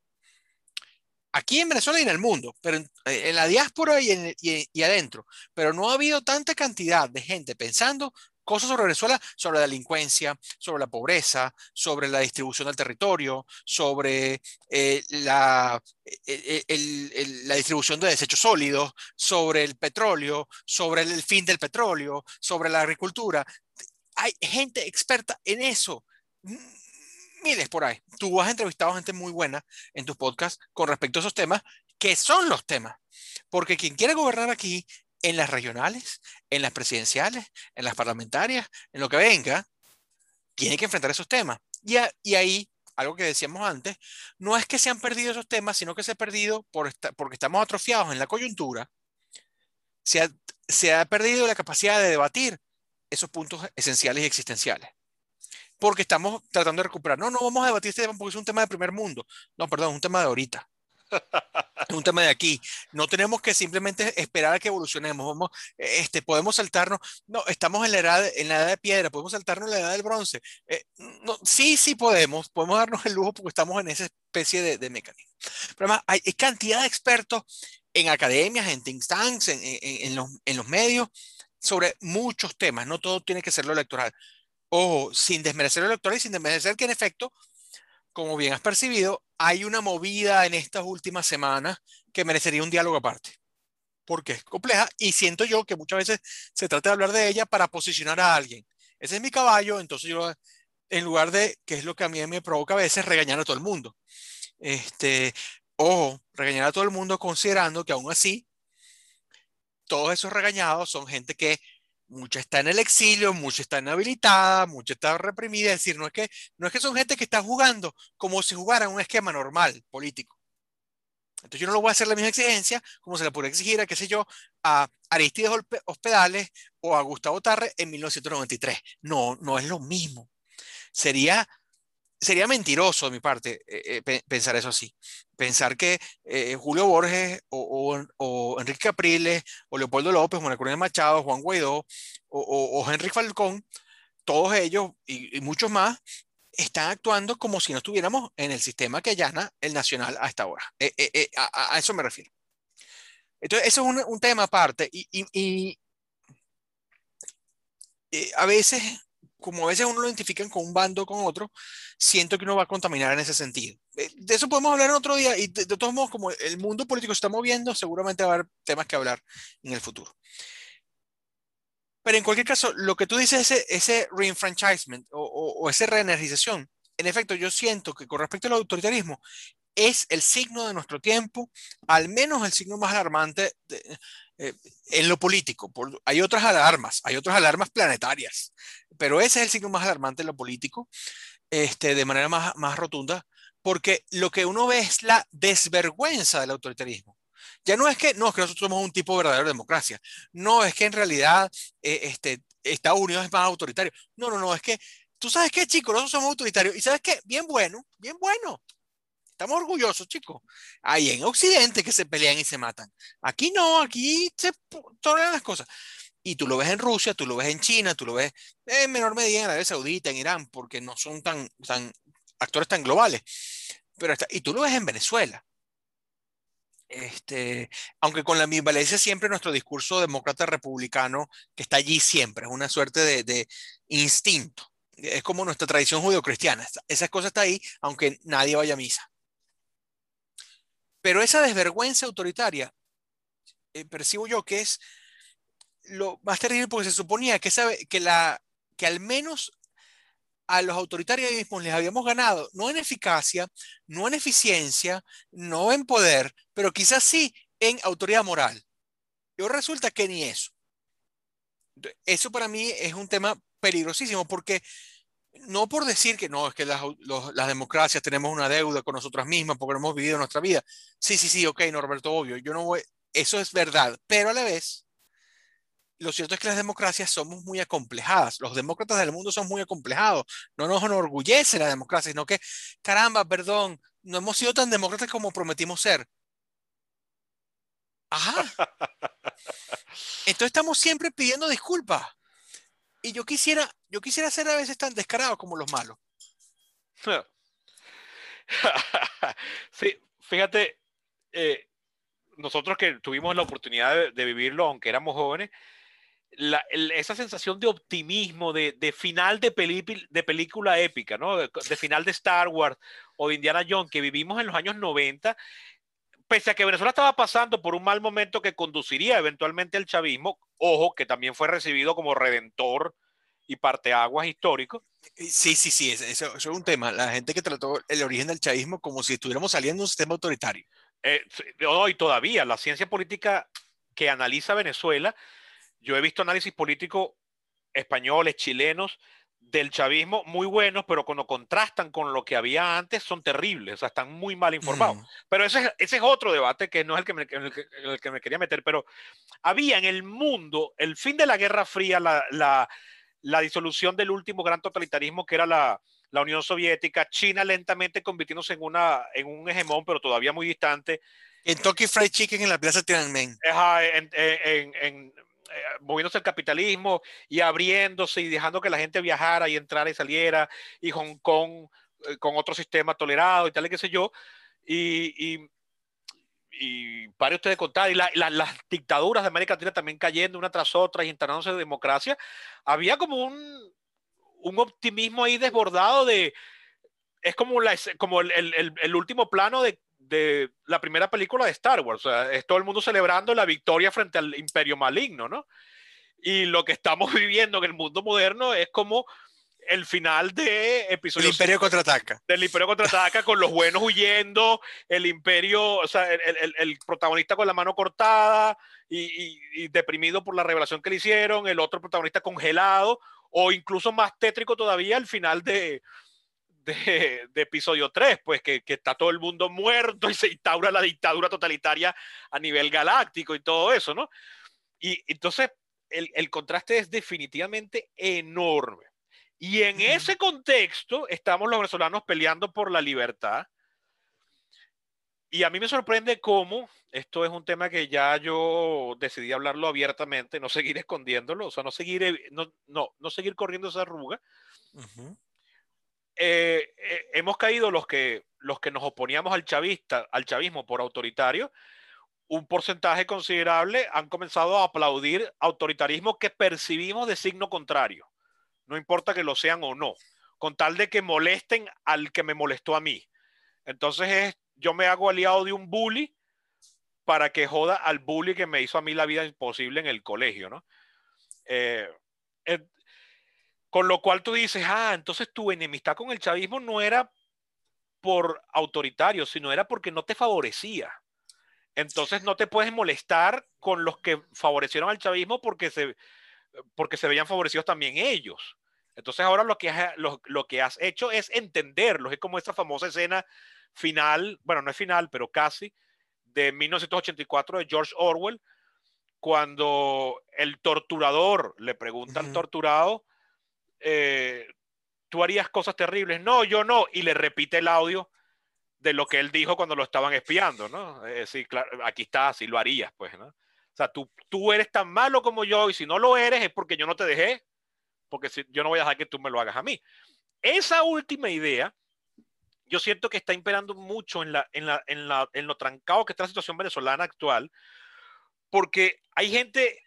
Aquí en Venezuela y en el mundo, pero en, en la diáspora y adentro, pero no ha habido tanta cantidad de gente pensando cosas sobre Venezuela, sobre la delincuencia, sobre la pobreza, sobre la distribución del territorio, sobre eh, la, eh, eh, la distribución de desechos sólidos, sobre el petróleo, sobre el fin del petróleo, sobre la agricultura. Hay gente experta en eso. Miles por ahí. Tú has entrevistado gente muy buena en tus podcasts con respecto a esos temas, que son los temas. Porque quien quiere gobernar aquí en las regionales, en las presidenciales, en las parlamentarias, en lo que venga, tiene que enfrentar esos temas. Y, y ahí algo que decíamos antes, no es que se han perdido esos temas, sino que se han perdido por porque estamos atrofiados en la coyuntura, se ha, se ha perdido la capacidad de debatir esos puntos esenciales y existenciales. Porque estamos tratando de recuperar. No, no vamos a debatir este tema porque es un tema de primer mundo. No, perdón, es un tema de ahorita. Es un tema de aquí. No tenemos que simplemente esperar a que evolucionemos. Vamos, este, podemos saltarnos. No, estamos en la edad, en la edad de piedra. Podemos saltarnos en la edad del bronce. Eh, no, sí, sí podemos. Podemos darnos el lujo porque estamos en esa especie de, de mecanismo. Pero además, hay, cantidad de expertos en academias, en think tanks, en, en, en, los, en los medios, sobre muchos temas. No todo tiene que ser lo electoral. Ojo, sin desmerecer lo electoral y sin desmerecer que en efecto como bien has percibido, hay una movida en estas últimas semanas que merecería un diálogo aparte, porque es compleja y siento yo que muchas veces se trata de hablar de ella para posicionar a alguien. Ese es mi caballo, entonces yo, en lugar de, que es lo que a mí me provoca a veces, regañar a todo el mundo. Este, ojo, regañar a todo el mundo considerando que aún así, todos esos regañados son gente que mucha está en el exilio, mucha está inhabilitada, mucha está reprimida. Es decir, no es, que, no es que son gente que está jugando como si jugaran un esquema normal político. Entonces yo no lo voy a hacer la misma exigencia como se le puede exigir a, qué sé yo, a Aristides Hospedales o a Gustavo Tarre en 1993. No, no es lo mismo. Sería sería mentiroso de mi parte eh, eh, pensar eso así. Pensar que eh, Julio Borges o, Enrique Capriles o Leopoldo López, Juan Corina Machado, Juan Guaidó o, Henry Falcón, todos ellos y, muchos más, están actuando como si no estuviéramos en el sistema que allana el nacional a esta hora. A, eso me refiero. Entonces, eso es un, tema aparte y, y a veces como a veces uno lo identifican con un bando o con otro, siento que uno va a contaminar en ese sentido. Eh, de eso podemos hablar en otro día y de, todos modos, como el mundo político se está moviendo, seguramente va a haber temas que hablar en el futuro. Pero en cualquier caso, lo que tú dices, ese, ese reenfranchisement o, o esa reenergización, en efecto, yo siento que con respecto al autoritarismo, es el signo de nuestro tiempo, al menos el signo más alarmante de, eh, en lo político. hay otras alarmas, hay otras alarmas planetarias, pero ese es el signo más alarmante en lo político, este, de manera más, más rotunda, porque lo que uno ve es la desvergüenza del autoritarismo. Ya no es que, no, es que nosotros somos un tipo verdadero de democracia. No, es que en realidad eh, este, Estados Unidos es más autoritario. No, no, no, es que, tú sabes qué, chicos, nosotros somos autoritarios. Y sabes qué, bien bueno, bien bueno. Estamos orgullosos, chicos. Ahí en Occidente que se pelean y se matan. Aquí no, aquí se toleran las cosas. Y tú lo ves en Rusia, tú lo ves en China, tú lo ves en menor medida en Arabia Saudita, en Irán, porque no son tan, tan actores tan globales. Pero y tú lo ves en Venezuela. Este, aunque con la ambivalencia siempre nuestro discurso demócrata republicano que está allí siempre, es una suerte de, de instinto. Es como nuestra tradición judeocristiana. Esa cosa está ahí, aunque nadie vaya a misa. Pero esa desvergüenza autoritaria, eh, percibo yo que es lo más terrible porque se suponía que, sabe, que, la, que al menos a los autoritarianismos les habíamos ganado, no en eficacia, no en eficiencia, no en poder, pero quizás sí en autoridad moral. Y resulta que ni eso. Eso para mí es un tema peligrosísimo porque no por decir que no, es que las, democracias tenemos una deuda con nosotras mismas porque hemos vivido nuestra vida. Sí, sí, sí, ok, Norberto, obvio, yo no voy, eso es verdad, pero a la vez, lo cierto es que las democracias somos muy acomplejadas, los demócratas del mundo son muy acomplejados, no nos enorgullece la democracia, sino que, caramba, perdón, no hemos sido tan demócratas como prometimos ser. Ajá. Entonces estamos siempre pidiendo disculpas. Y yo quisiera, yo quisiera ser a veces tan descarado como los malos. sí, fíjate, eh, nosotros que tuvimos la oportunidad de, vivirlo, aunque éramos jóvenes, esa sensación de optimismo, de, final de, de, película épica, ¿no? De, final de Star Wars o de Indiana Jones que vivimos en los años 90, pese a que Venezuela estaba pasando por un mal momento que conduciría eventualmente al chavismo, ojo, que también fue recibido como redentor y parteaguas histórico. Sí, sí, sí, eso, es un tema. La gente que trató el origen del chavismo como si estuviéramos saliendo de un sistema autoritario. Eh, y todavía la ciencia política que analiza Venezuela, yo he visto análisis político españoles, chilenos, del chavismo muy buenos, pero cuando contrastan con lo que había antes son terribles, o sea, están muy mal informados. Mm. Pero ese, es- ese es otro debate que no es el que, me, en el que, en el que me quería meter, pero había en el mundo el fin de la Guerra Fría, la, la, la disolución del último gran totalitarismo que era la, la Unión Soviética, China lentamente convirtiéndose en, una, en un hegemón, pero todavía muy distante, Kentucky Fried Chicken en la plaza Tiananmen. Ajá, en, en- en- en, eh, moviéndose el capitalismo y abriéndose y dejando que la gente viajara y entrara y saliera, y Hong Kong eh, con otro sistema tolerado y tal y qué sé yo, y, y, y pare usted de contar, y la- la- las dictaduras de América Latina también cayendo una tras otra y instalándose en democracia, había como un, un optimismo ahí desbordado de, es como, la, como el- el- el último plano de, de la primera película de Star Wars. O sea, es todo el mundo celebrando la victoria frente al imperio maligno, ¿no? Y lo que estamos viviendo en el mundo moderno es como el final de El episodio Imperio contraataca. del Imperio contraataca con los buenos huyendo, el Imperio, o sea, el, el- el protagonista con la mano cortada y, y- y deprimido por la revelación que le hicieron, el otro protagonista congelado, o incluso más tétrico todavía el final de, de, de episodio 3, pues que, que está todo el mundo muerto y se instaura la dictadura totalitaria a nivel galáctico y todo eso, ¿no? Y entonces el, el contraste es definitivamente enorme. Y en ese contexto estamos los venezolanos peleando por la libertad. Y a mí me sorprende cómo, esto es un tema que ya yo decidí hablarlo abiertamente, no seguir escondiéndolo, o sea, no seguir, no, no, no seguir corriendo esa arruga. Ujú. Eh, eh, hemos caído los que, los que nos oponíamos al chavista, al chavismo por autoritario, un porcentaje considerable han comenzado a aplaudir autoritarismo que percibimos de signo contrario. No importa que lo sean o no, con tal de que molesten al que me molestó a mí. Entonces es, yo me hago aliado de un bully para que joda al bully que me hizo a mí la vida imposible en el colegio, ¿no? Eh, con lo cual tú dices, ah, entonces tu enemistad con el chavismo no era por autoritario, sino era porque no te favorecía. Entonces no te puedes molestar con los que favorecieron al chavismo porque se, porque se veían favorecidos también ellos. Entonces ahora lo que, has, lo, lo que has hecho es entenderlos. Es como esta famosa escena final, bueno, no es final, pero casi, de 1984 de George Orwell, cuando el torturador le pregunta al torturado, eh, tú harías cosas terribles. No, yo no. Y le repite el audio de lo que él dijo cuando lo estaban espiando, ¿no? Eh, sí, claro, aquí está, así lo harías, pues, ¿no? O sea, tú, tú eres tan malo como yo y si no lo eres es porque yo no te dejé, porque si, yo no voy a dejar que tú me lo hagas a mí. Esa última idea, yo siento que está imperando mucho en, la, en, la, en, en lo trancado que está la situación venezolana actual, porque hay gente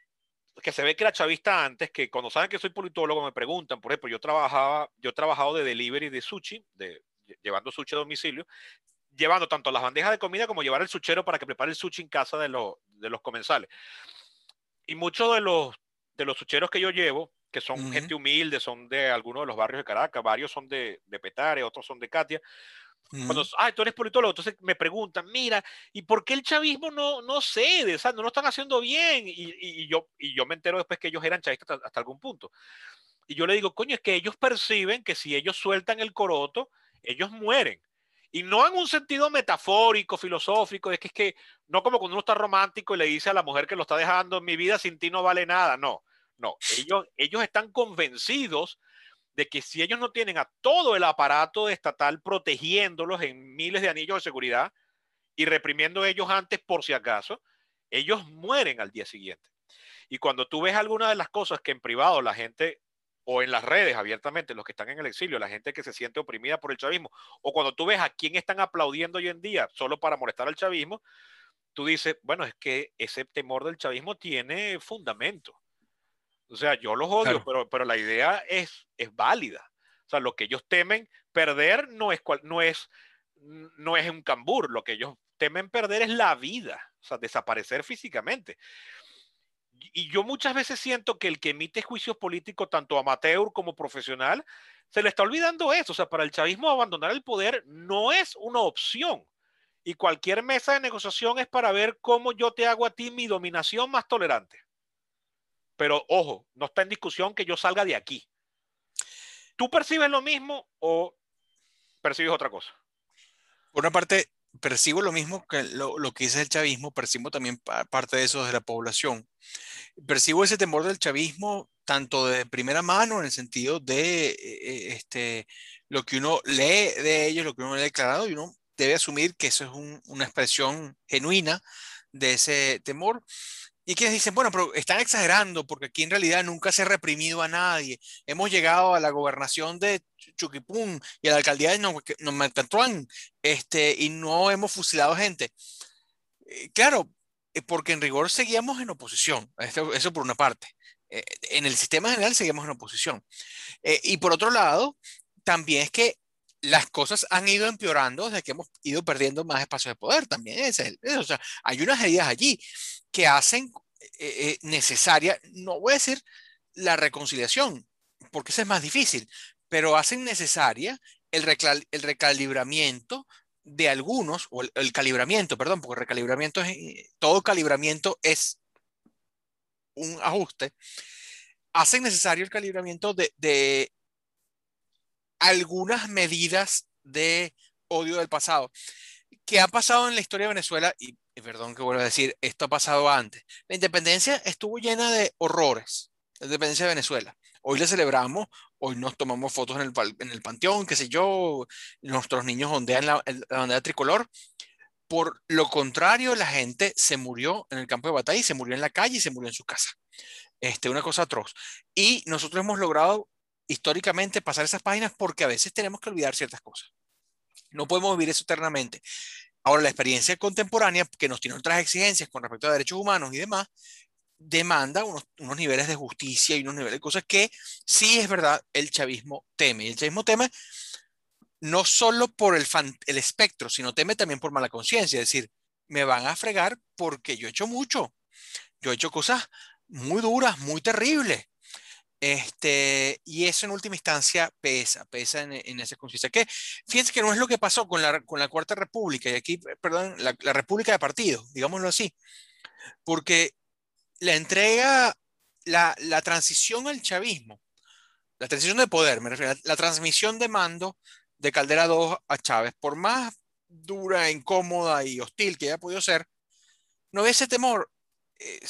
que se ve que era chavista antes, que cuando saben que soy politólogo me preguntan, por ejemplo, yo trabajaba, yo he trabajado de delivery de sushi, de, llevando sushi a domicilio, llevando tanto las bandejas de comida como llevar el suchero para que prepare el sushi en casa de, los de los comensales. Y muchos de los, de los sucheros que yo llevo, que son Uh -huh. gente humilde, son de algunos de los barrios de Caracas, varios son de, de Petare, otros son de Katia. Cuando, ah, tú eres politólogo, entonces me preguntan, mira, ¿y por qué el chavismo no, no cede? O sea, no lo están haciendo bien. Y, y, y, yo, y yo me entero después que ellos eran chavistas hasta, hasta algún punto. Y yo le digo, coño, es que ellos perciben que si ellos sueltan el coroto, ellos mueren. Y no en un sentido metafórico, filosófico, es que es que no como cuando uno está romántico y le dice a la mujer que lo está dejando, mi vida sin ti no vale nada, no, no, ellos, ellos están convencidos de que si ellos no tienen a todo el aparato estatal protegiéndolos en miles de anillos de seguridad y reprimiendo ellos antes por si acaso, ellos mueren al día siguiente. Y cuando tú ves alguna de las cosas que en privado la gente o en las redes abiertamente, los que están en el exilio, la gente que se siente oprimida por el chavismo, o cuando tú ves a quién están aplaudiendo hoy en día solo para molestar al chavismo, tú dices, bueno, es que ese temor del chavismo tiene fundamento. O sea, yo los odio, claro. pero, pero la idea es, es válida. O sea, lo que ellos temen perder no es, no, es, no es un cambur, lo que ellos temen perder es la vida, o sea, desaparecer físicamente y yo muchas veces siento que el que emite juicios políticos, tanto amateur como profesional, se le está olvidando eso. O sea, para el chavismo abandonar el poder no es una opción. Y cualquier mesa de negociación es para ver cómo yo te hago a ti mi dominación más tolerante. Pero ojo, no está en discusión que yo salga de aquí. ¿Tú percibes lo mismo o percibes otra cosa? Por una parte, percibo lo mismo que lo, que dice el chavismo, percibo también parte de eso de la población. Percibo ese temor del chavismo tanto de primera mano en el sentido de eh, eh, este, lo que uno lee de ellos, lo que uno ha declarado, y uno debe asumir que eso es una expresión genuina de ese temor. Y quienes dicen, bueno, pero están exagerando porque aquí en realidad nunca se ha reprimido a nadie. Hemos llegado a la gobernación de Chuquipún y a la alcaldía de Nomencatruán este, y no hemos fusilado gente. Eh, claro, eh, porque en rigor seguíamos en oposición, eso, por una parte. Eh, en el sistema general seguimos en oposición. y por otro lado, también es que las cosas han ido empeorando desde que hemos ido perdiendo más espacio de poder. También es, o sea, hay unas ideas allí que hacen eh, eh, necesaria, no voy a decir la reconciliación, porque eso es más difícil, pero hacen necesaria el, recalibramiento de algunos, o el, calibramiento, perdón, porque recalibramiento es, todo calibramiento es un ajuste, hacen necesario el calibramiento de, de algunas medidas de odio del pasado. que ha pasado en la historia de Venezuela? Y perdón que vuelva a decir, esto ha pasado antes. La independencia estuvo llena de horrores, la independencia de Venezuela. Hoy la celebramos, hoy nos tomamos fotos en el, en el panteón, qué sé yo, nuestros niños ondean la, la bandera tricolor. Por lo contrario, la gente se murió en el campo de batalla y se murió en la calle y se murió en su casa. Este, una cosa atroz. Y nosotros hemos logrado históricamente pasar esas páginas porque a veces tenemos que olvidar ciertas cosas. No podemos vivir eso eternamente. Ahora, la experiencia contemporánea, que nos tiene otras exigencias con respecto a derechos humanos y demás, demanda unos, niveles de justicia y unos niveles de cosas que sí es verdad, el chavismo teme. Y el chavismo teme no solo por el, el espectro, sino teme también por mala conciencia. Es decir, me van a fregar porque yo he hecho mucho. Yo he hecho cosas muy duras, muy terribles. Este, y eso en última instancia pesa, pesa en, esa conciencia. Que fíjense que no es lo que pasó con la, con la Cuarta República, y aquí, perdón, la, República de Partidos, digámoslo así, porque la entrega, la, la transición al chavismo, la transición de poder, me refiero, la transmisión de mando de Caldera II a Chávez, por más dura, incómoda y hostil que haya podido ser, no había ese temor eh,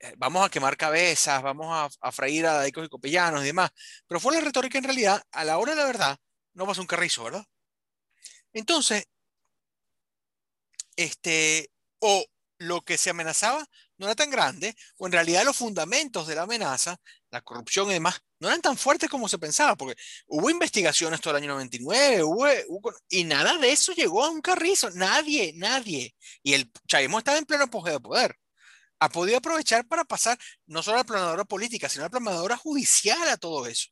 eh, vamos a quemar cabezas, vamos a, a freír a daicos y copellanos y demás. Pero fue la retórica en realidad, a la hora de la verdad, no pasó un carrizo, ¿verdad? Entonces, este, o lo que se amenazaba no era tan grande, o en realidad los fundamentos de la amenaza, la corrupción y demás, no eran tan fuertes como se pensaba, porque hubo investigaciones todo el año 99, y nada de eso llegó a un carrizo, nadie, nadie. Y el chavismo estaba en pleno apogeo de poder ha podido aprovechar para pasar no solo a la planadora política, sino a la planadora judicial a todo eso.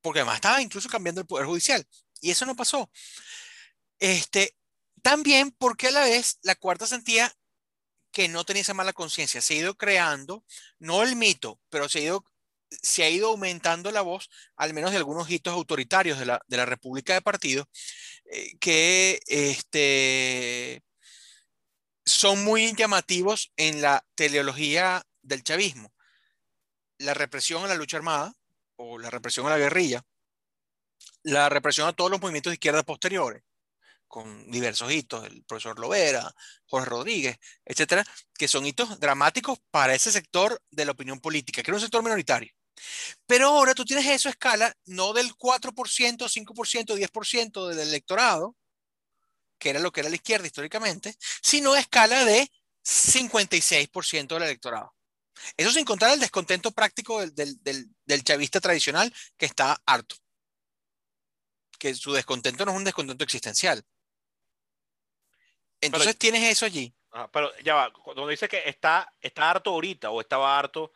Porque además estaba incluso cambiando el poder judicial. Y eso no pasó. Este, también porque a la vez la cuarta sentía que no tenía esa mala conciencia. Se ha ido creando, no el mito, pero se ha ido, se ha ido aumentando la voz, al menos de algunos hitos autoritarios de la, de la República de Partidos, eh, que este, son muy llamativos en la teleología del chavismo. La represión a la lucha armada o la represión a la guerrilla, la represión a todos los movimientos de izquierda posteriores, con diversos hitos, el profesor Lovera, Jorge Rodríguez, etcétera, que son hitos dramáticos para ese sector de la opinión política, que era un sector minoritario. Pero ahora tú tienes eso a escala no del 4%, 5%, 10% del electorado, que era lo que era la izquierda históricamente, sino a escala de 56% del electorado. Eso sin contar el descontento práctico del, chavista tradicional que está harto. Que su descontento no es un descontento existencial. Entonces tienes eso allí. pero ya va, cuando dice que está, está harto ahorita o estaba harto.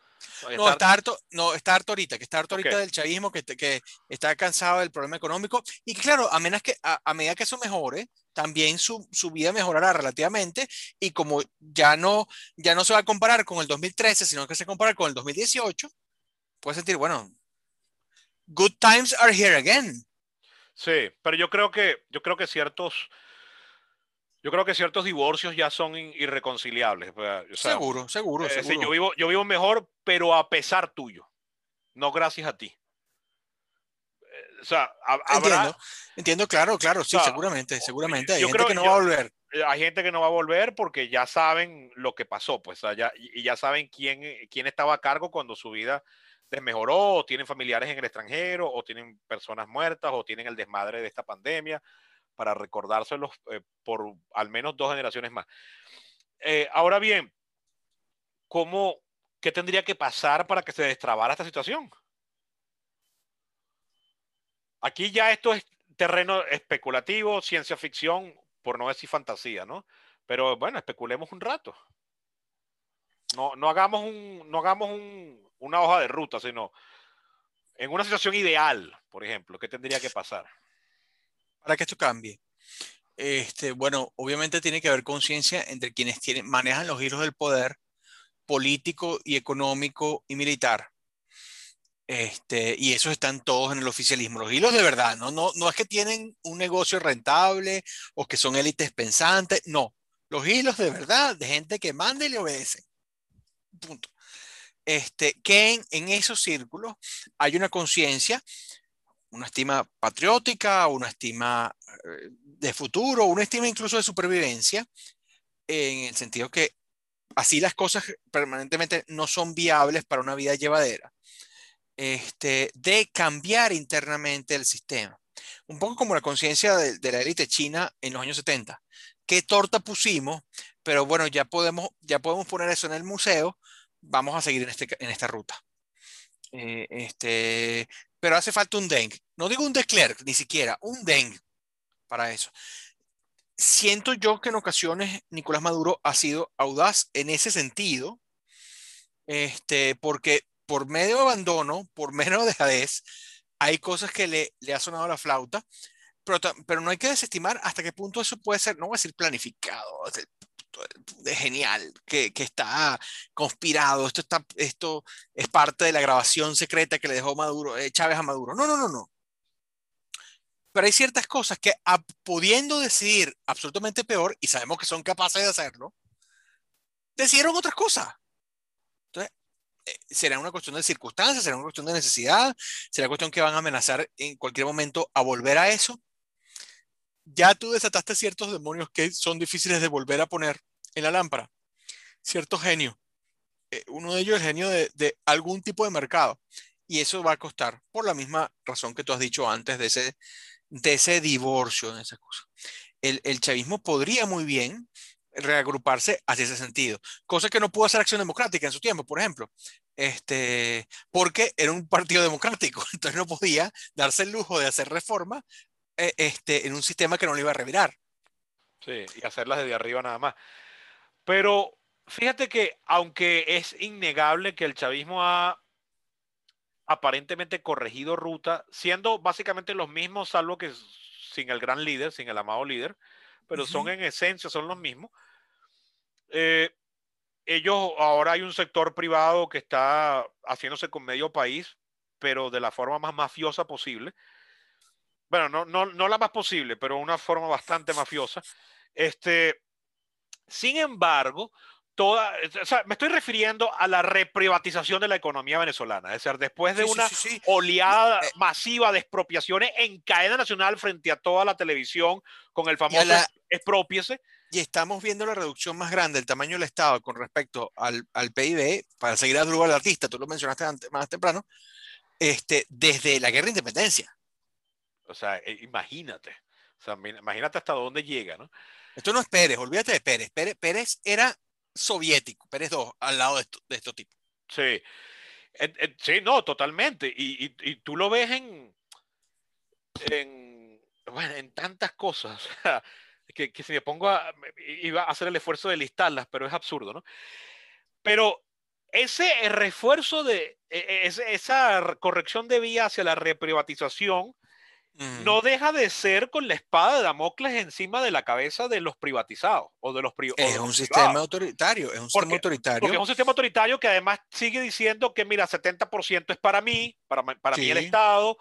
no, está harto, no, está harto ahorita, que está harto ahorita del chavismo, que, que está cansado del problema económico y claro, a, menos que, a medida que eso mejore, también su, vida mejorará relativamente y como ya no, ya no se va a comparar con el 2013, sino que se compara con el 2018, puede sentir, bueno, good times are here again. Sí, pero yo creo que, yo creo que ciertos, yo creo que ciertos divorcios ya son irreconciliables. seguro, seguro, yo, vivo, yo vivo mejor, pero a pesar tuyo, no gracias a ti. O sea, habrá, entiendo, entiendo, claro, claro, sí, seguramente, seguramente. Hay yo gente creo, que no va a volver. Eh, hay gente que no va a volver porque ya saben lo que pasó, pues, allá, y ya saben quién, quién estaba a cargo cuando su vida desmejoró, o tienen familiares en el extranjero, o tienen personas muertas, o tienen el desmadre de esta pandemia, para recordárselos eh, por al menos dos generaciones más. Eh, ahora bien, ¿cómo, ¿qué tendría que pasar para que se destrabara esta situación? Aquí ya esto es terreno especulativo, ciencia ficción, por no decir fantasía, ¿no? Pero bueno, especulemos un rato. No, no hagamos, un, no hagamos una hoja de ruta, sino en una situación ideal, por ejemplo, ¿qué tendría que pasar? Para que esto cambie. Este, bueno, obviamente tiene que haber conciencia entre quienes tienen, manejan los giros del poder político y económico y militar. Este, y esos están todos en el oficialismo. Los hilos de verdad, ¿no? No, no es que tienen un negocio rentable o que son élites pensantes, no. Los hilos de verdad de gente que manda y le obedece. Punto. Este, que en, esos círculos hay una conciencia, una estima patriótica, una estima eh, de futuro, una estima incluso de supervivencia, en el sentido que así las cosas permanentemente no son viables para una vida llevadera este, de cambiar internamente el sistema. Un poco como la conciencia de, la élite china en los años 70. ¿Qué torta pusimos? Pero bueno, ya podemos, ya podemos poner eso en el museo. Vamos a seguir en, este, en esta ruta. Eh, este, pero hace falta un Deng. No digo un Declerc, ni siquiera, un Deng para eso. Siento yo que en ocasiones Nicolás Maduro ha sido audaz en ese sentido, este, porque por medio de abandono, por menos dejadez, hay cosas que le, le ha sonado la flauta, pero, pero, no hay que desestimar hasta qué punto eso puede ser, no voy a decir planificado, de, genial, que, que, está conspirado, esto, está, esto es parte de la grabación secreta que le dejó Maduro, eh, Chávez a Maduro. No, no, no, no. Pero hay ciertas cosas que pudiendo decidir absolutamente peor, y sabemos que son capaces de hacerlo, decidieron otras cosas. Eh, será una cuestión de circunstancias, será una cuestión de necesidad, será cuestión que van a amenazar en cualquier momento a volver a eso. Ya tú desataste ciertos demonios que son difíciles de volver a poner en la lámpara. Cierto genio. Eh, uno de ellos el genio de, algún tipo de mercado. Y eso va a costar, por la misma razón que tú has dicho antes de ese, de ese divorcio, de esa cosa. El, el chavismo podría muy bien reagruparse hacia ese sentido. Cosa que no pudo hacer Acción Democrática en su tiempo, por ejemplo, este, porque era un partido democrático, entonces no podía darse el lujo de hacer reforma eh, este, en un sistema que no le iba a revirar. Sí, y hacerlas desde arriba nada más. Pero fíjate que aunque es innegable que el chavismo ha aparentemente corregido ruta, siendo básicamente los mismos, salvo que sin el gran líder, sin el amado líder, pero son en esencia, son los mismos. Eh, ellos, ahora hay un sector privado que está haciéndose con medio país, pero de la forma más mafiosa posible. Bueno, no, no, no la más posible, pero una forma bastante mafiosa. Este, sin embargo, toda, me estoy refiriendo a la reprivatización de la economía venezolana, es decir, después de una oleada eh, masiva de expropiaciones en cadena nacional frente a toda la televisión con el famoso expropiese. Y estamos viendo la reducción más grande del tamaño del Estado con respecto al, al PIB, para seguir a Druga al artista, tú lo mencionaste antes, más temprano, este, desde la guerra de independencia. O sea, eh, imagínate, o sea, imagínate hasta dónde llega, ¿no? Esto no es Pérez, olvídate de Pérez. Pérez, Pérez era soviético, Pérez II, al lado de, de estos tipos. Sí, sí, no, totalmente. Y, tú lo ves en, en, bueno, en tantas cosas. que, que, si me pongo a, iba a hacer el esfuerzo de listarlas, pero es absurdo, ¿no? Pero ese refuerzo de, e, e, esa corrección de vía hacia la reprivatización, no deja de ser con la espada de Damocles encima de la cabeza de los privatizados o de los privados. Es un sistema autoritario, es un sistema autoritario. Porque es un sistema autoritario que además sigue diciendo que, mira, 70% es para mí, para, para mí el Estado,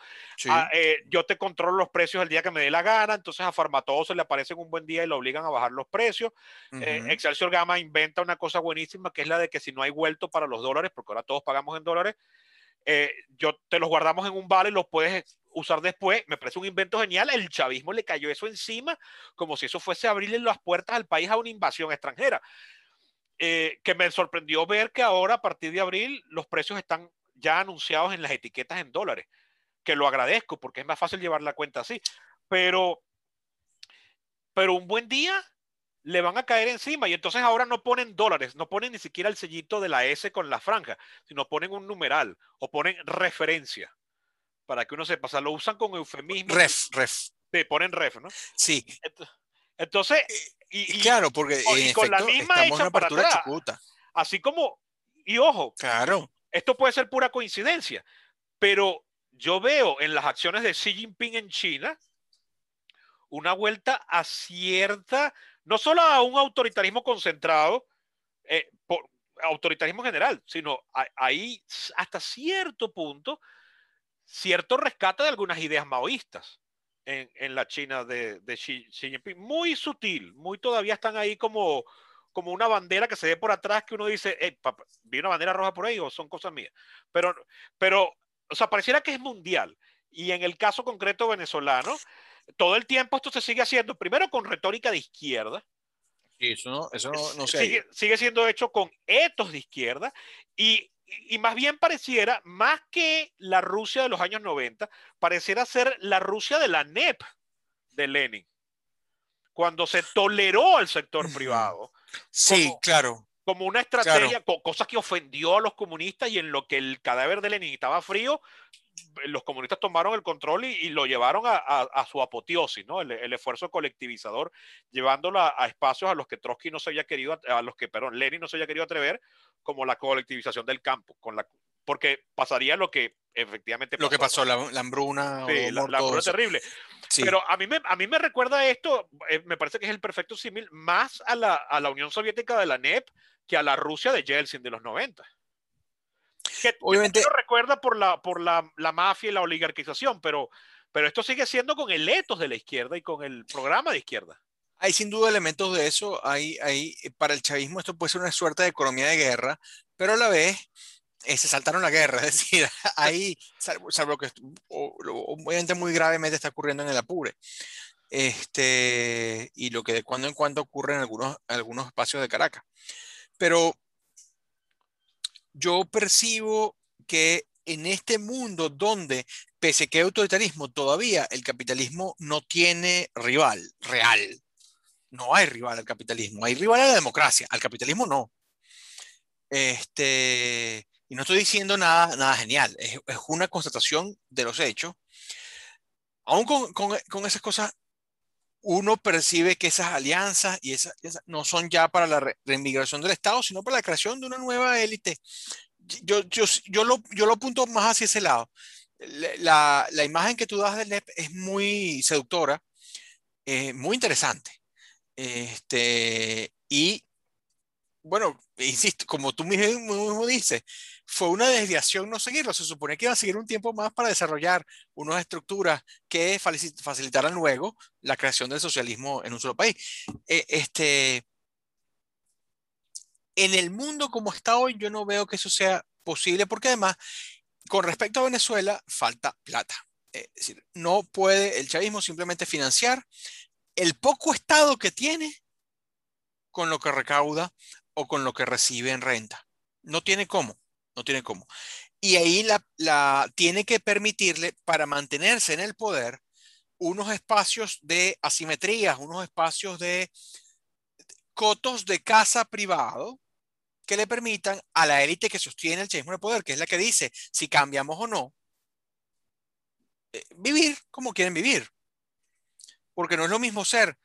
ah, eh, yo te controlo los precios el día que me dé la gana, entonces a Farmatodo se le aparece un buen día y lo obligan a bajar los precios. Eh, Excelsior Gama inventa una cosa buenísima que es la de que si no hay vuelto para los dólares, porque ahora todos pagamos en dólares, eh, yo te los guardamos en un vale y los puedes usar después, me parece un invento genial, el chavismo le cayó eso encima como si eso fuese abrirle las puertas al país a una invasión extranjera. Eh, que me sorprendió ver que ahora, a partir de abril, los precios están ya anunciados en las etiquetas en dólares, que lo agradezco porque es más fácil llevar la cuenta así. Pero, pero un buen día le van a caer encima y entonces ahora no ponen dólares, no ponen ni siquiera el sellito de la S con la franja, sino ponen un numeral o ponen referencia para que uno sepa, o sea, lo usan con eufemismo. Ref, ref. Sí, ponen ref, ¿no? Sí. Entonces, y, claro, porque con la misma hecha para atrás, así como, y ojo, claro. esto puede ser pura coincidencia, pero yo veo en las acciones de Xi Jinping en China una vuelta a cierta, no solo a un autoritarismo concentrado, eh, por, autoritarismo general, sino ahí hasta cierto punto, cierto rescate de algunas ideas maoístas en, la China de, Xi, Jinping. Muy sutil, muy todavía están ahí como, como una bandera que se ve por atrás que uno dice, ¿vi una bandera roja por ahí o son cosas mías? Pero, pero, o sea, pareciera que es mundial. Y en el caso concreto venezolano, todo el tiempo esto se sigue haciendo, primero con retórica de izquierda. Sí, eso no, eso no, sigue, sigue siendo hecho con etos de izquierda y y más bien pareciera, más que la Rusia de los años 90, pareciera ser la Rusia de la NEP de Lenin, cuando se toleró al sector privado. Sí, claro. Como una estrategia, cosa que ofendió a los comunistas y en lo que el cadáver de Lenin estaba frío, los comunistas tomaron el control y, lo llevaron a, su apoteosis, ¿no? El, esfuerzo colectivizador, llevándolo a, espacios a los que Trotsky no se había querido, a los que, perdón, Lenin no se había querido atrever, como la colectivización del campo, con la, porque pasaría lo que efectivamente pasó. Lo que pasó, la, hambruna. Sí, la, hambruna terrible. Pero a mí, me, a mí me recuerda esto, eh, me parece que es el perfecto símil, más a la, a la Unión Soviética de la NEP que a la Rusia de Yeltsin de los 90. Que, Obviamente. lo recuerda por, la, por la, la, mafia y la oligarquización, pero, pero esto sigue siendo con el etos de la izquierda y con el programa de izquierda. Hay sin duda elementos de eso. Hay, hay, para el chavismo esto puede ser una suerte de economía de guerra, pero a la vez eh, se saltaron la guerra. Es decir, ahí, salvo, que obviamente muy gravemente está ocurriendo en el Apure. Este, y lo que de cuando en cuando ocurre en algunos, algunos espacios de Caracas. Pero yo percibo que en este mundo donde, pese que hay autoritarismo, todavía el capitalismo no tiene rival real. No hay rival al capitalismo, hay rival a la democracia, al capitalismo no. Este, y no estoy diciendo nada, nada genial, es, una constatación de los hechos. Aún con, con, esas cosas, uno percibe que esas alianzas y esas, no son ya para la reinmigración del Estado, sino para la creación de una nueva élite. Yo, yo, yo, lo, yo lo apunto más hacia ese lado. La, la imagen que tú das del NEP es muy seductora, eh, muy interesante. Este, y bueno, insisto, como tú mismo, dices, fue una desviación no seguirlo. Se supone que iba a seguir un tiempo más para desarrollar unas estructuras que facilitaran luego la creación del socialismo en un solo país. E, este, en el mundo como está hoy, yo no veo que eso sea posible, porque además, con respecto a Venezuela, falta plata. Es decir, no puede el chavismo simplemente financiar el poco estado que tiene con lo que recauda o con lo que recibe en renta. No tiene cómo, no tiene cómo. Y ahí la, tiene que permitirle para mantenerse en el poder unos espacios de asimetrías, unos espacios de cotos de casa privado que le permitan a la élite que sostiene el chavismo de poder, que es la que dice si cambiamos o no, eh, vivir como quieren vivir. Porque no es lo mismo ser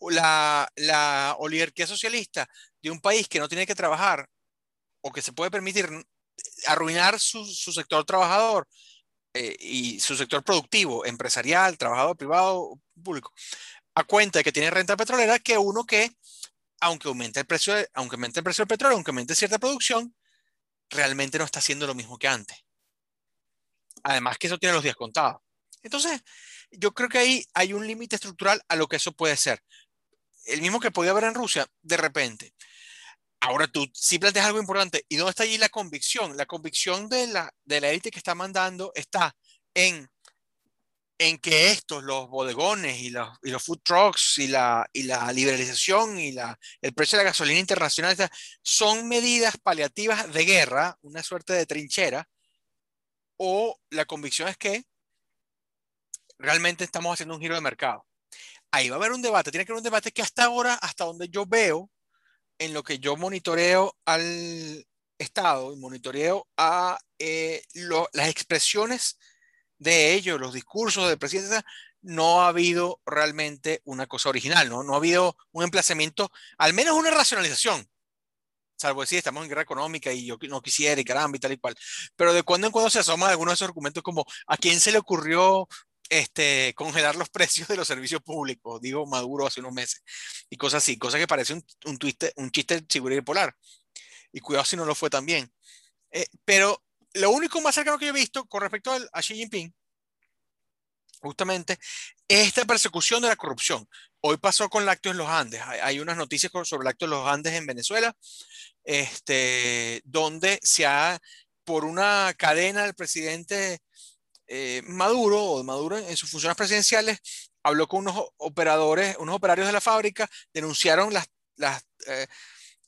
la, la oligarquía socialista de un país que no tiene que trabajar o que se puede permitir arruinar su, sector trabajador eh, y su sector productivo, empresarial, trabajador privado, público, a cuenta de que tiene renta petrolera, que uno que, aunque aumente el precio, aunque aumente el precio del petróleo, aunque aumente cierta producción, realmente no está haciendo lo mismo que antes. Además que eso tiene los días contados. Entonces, yo creo que ahí hay un límite estructural a lo que eso puede ser. El mismo que podía haber en Rusia, de repente. Ahora tú sí planteas algo importante. ¿Y dónde está allí la convicción? La convicción de la, de la élite que está mandando está en en que estos, los bodegones y los, y los food trucks y la, y la liberalización y la, el precio de la gasolina internacional son medidas paliativas de guerra, una suerte de trinchera, o la convicción es que realmente estamos haciendo un giro de mercado. Ahí va a haber un debate, tiene que haber un debate que hasta ahora, hasta donde yo veo, en lo que yo monitoreo al Estado y monitoreo a eh, las expresiones de ellos, los discursos del presidente, no ha habido realmente una cosa original, ¿no? No ha habido un emplazamiento, al menos una racionalización. Salvo decir, estamos en guerra económica y yo no quisiera y caramba y tal y cual. Pero de cuando en cuando se asoma algunos de esos argumentos como ¿a quién se le ocurrió este, congelar los precios de los servicios públicos? Digo Maduro hace unos meses. Y cosas así, cosas que parece un, un, twiste, un chiste polar. Y cuidado si no lo fue también. Eh, pero lo único más cercano que he visto con respecto a Xi Jinping, justamente, es esta persecución de la corrupción. Hoy pasó con Lácteos en los Andes. Hay, unas noticias sobre Lácteos en los Andes en Venezuela, este, donde se ha, por una cadena del presidente eh, Maduro o Maduro en sus funciones presidenciales, habló con unos operadores, unos operarios de la fábrica, denunciaron las, las eh,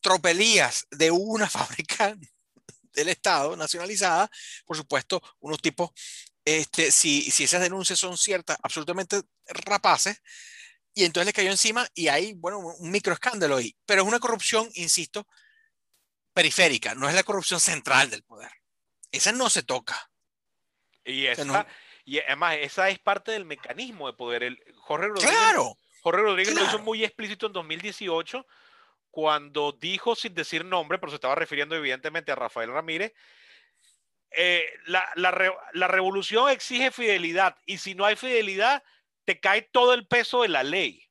tropelías de una fábrica del Estado nacionalizada, por supuesto, unos tipos, este, si, si esas denuncias son ciertas, absolutamente rapaces, y entonces le cayó encima y hay, bueno, un microescándalo ahí, pero es una corrupción, insisto, periférica, no es la corrupción central del poder. Esa no se toca. Y, esa, y además, esa es parte del mecanismo de poder. El, Jorge Rodríguez, claro, Jorge Rodríguez lo hizo muy explícito en 2018 cuando dijo sin decir nombre, pero se estaba refiriendo evidentemente a Rafael Ramírez, eh, la, la, revolución exige fidelidad y si no hay fidelidad, te cae todo el peso de la ley.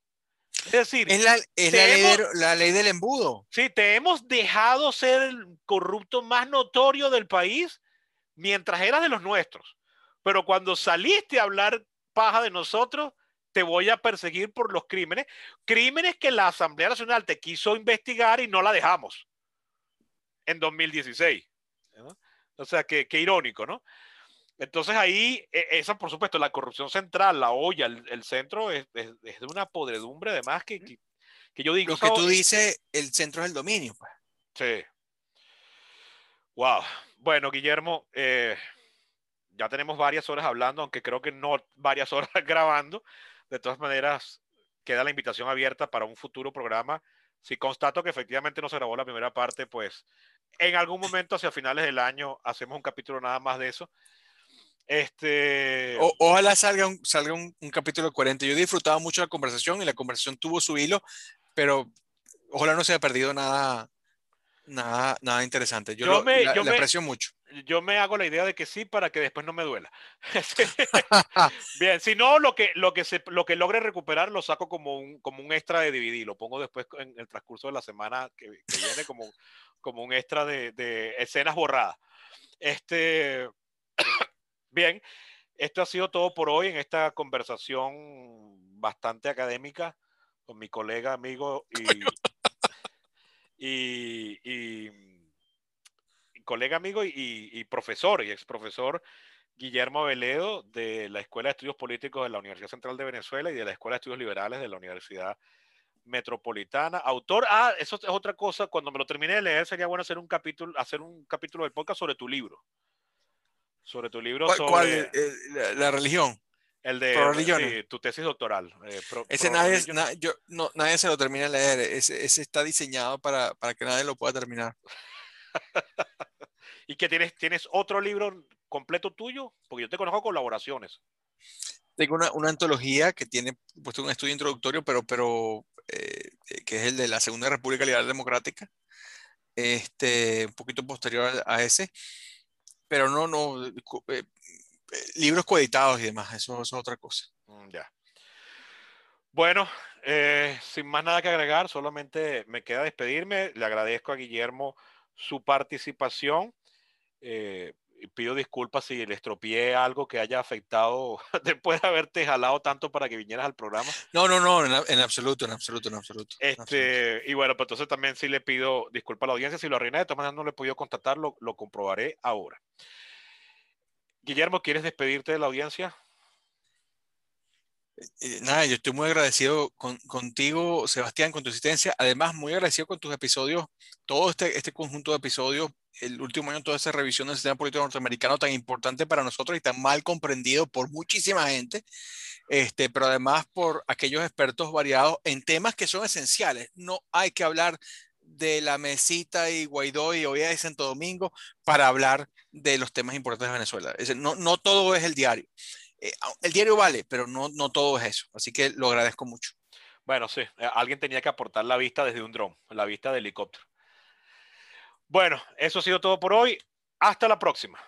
Es decir, es la, la, ley, del embudo. Sí, te hemos dejado ser el corrupto más notorio del país mientras eras de los nuestros. Pero cuando saliste a hablar paja de nosotros, te voy a perseguir por los crímenes, crímenes que la Asamblea Nacional te quiso investigar y no la dejamos en 2016. O sea, qué, irónico, ¿no? Entonces ahí, e, esa por supuesto, la corrupción central, la olla, el, centro es, de una podredumbre además que, que, yo digo... Lo que tú dices, el centro es el dominio, pues. Sí. Wow. Bueno, Guillermo, eh, ya tenemos varias horas hablando, aunque creo que no varias horas grabando. De todas maneras, queda la invitación abierta para un futuro programa. Si constato que efectivamente no se grabó la primera parte, pues en algún momento hacia finales del año hacemos un capítulo nada más de eso. Este... ojalá salga, un, salga un, capítulo coherente. Yo he disfrutado mucho la conversación y la conversación tuvo su hilo, pero ojalá no se haya perdido nada, nada, nada interesante. Yo, me, aprecio mucho yo me hago la idea de que sí para que después no me duela. Bien, si no, lo que, lo, que se, lo que logre recuperar lo saco como un, como un extra de DVD, lo pongo después en el transcurso de la semana que, viene como, como un extra de, de, escenas borradas. Este, bien, esto ha sido todo por hoy en esta conversación bastante académica con mi colega, amigo y, y colega amigo y, profesor y ex profesor Guillermo Veledo de la Escuela de Estudios Políticos de la Universidad Central de Venezuela y de la Escuela de Estudios Liberales de la Universidad Metropolitana. Autor, ah, eso es otra cosa, cuando me lo termine de leer sería bueno hacer un capítulo, hacer un capítulo del podcast sobre tu libro. Sobre tu libro sobre... Eh, la, religión. El de tu tesis doctoral. Eh, ese nadie, yo, no, nadie se lo termina de leer. Ese, ese está diseñado para, para que nadie lo pueda terminar. ¿Y que tienes, tienes otro libro completo tuyo? Porque yo te conozco colaboraciones. Tengo una, una antología que tiene puesto un estudio introductorio, pero, pero eh, que es el de la Segunda República Liberal Democrática, este, un poquito posterior a, ese, pero no, no, eh, eh, libros coeditados y demás, eso, es otra cosa. Mm, ya. Bueno, sin más nada que agregar, solamente me queda despedirme. Le agradezco a Guillermo su participación. Eh, pido disculpas si le estropeé algo que haya afectado después de haberte jalado tanto para que vinieras al programa. No, no, no, en, absoluto, en absoluto, en absoluto. Este, Y bueno, pues entonces también sí le pido disculpas a la audiencia. Si lo arruiné, de todas maneras no le he podido contactar, lo, lo comprobaré ahora. Guillermo, ¿quieres despedirte de la audiencia? Eh, nada, yo estoy muy agradecido contigo, Sebastián, con tu asistencia. Además, muy agradecido con tus episodios, todo este, este conjunto de episodios, el último año, toda esa revisión del sistema político norteamericano tan importante para nosotros y tan mal comprendido por muchísima gente, este, pero además por aquellos expertos variados en temas que son esenciales. No hay que hablar de la mesita y Guaidó y OEA de Santo Domingo para hablar de los temas importantes de Venezuela. no, no todo es el diario. Eh, el diario vale, pero no, no todo es eso. Así que lo agradezco mucho. Bueno, sí, eh, alguien tenía que aportar la vista desde un dron, la vista de helicóptero. Bueno, eso ha sido todo por hoy. Hasta la próxima.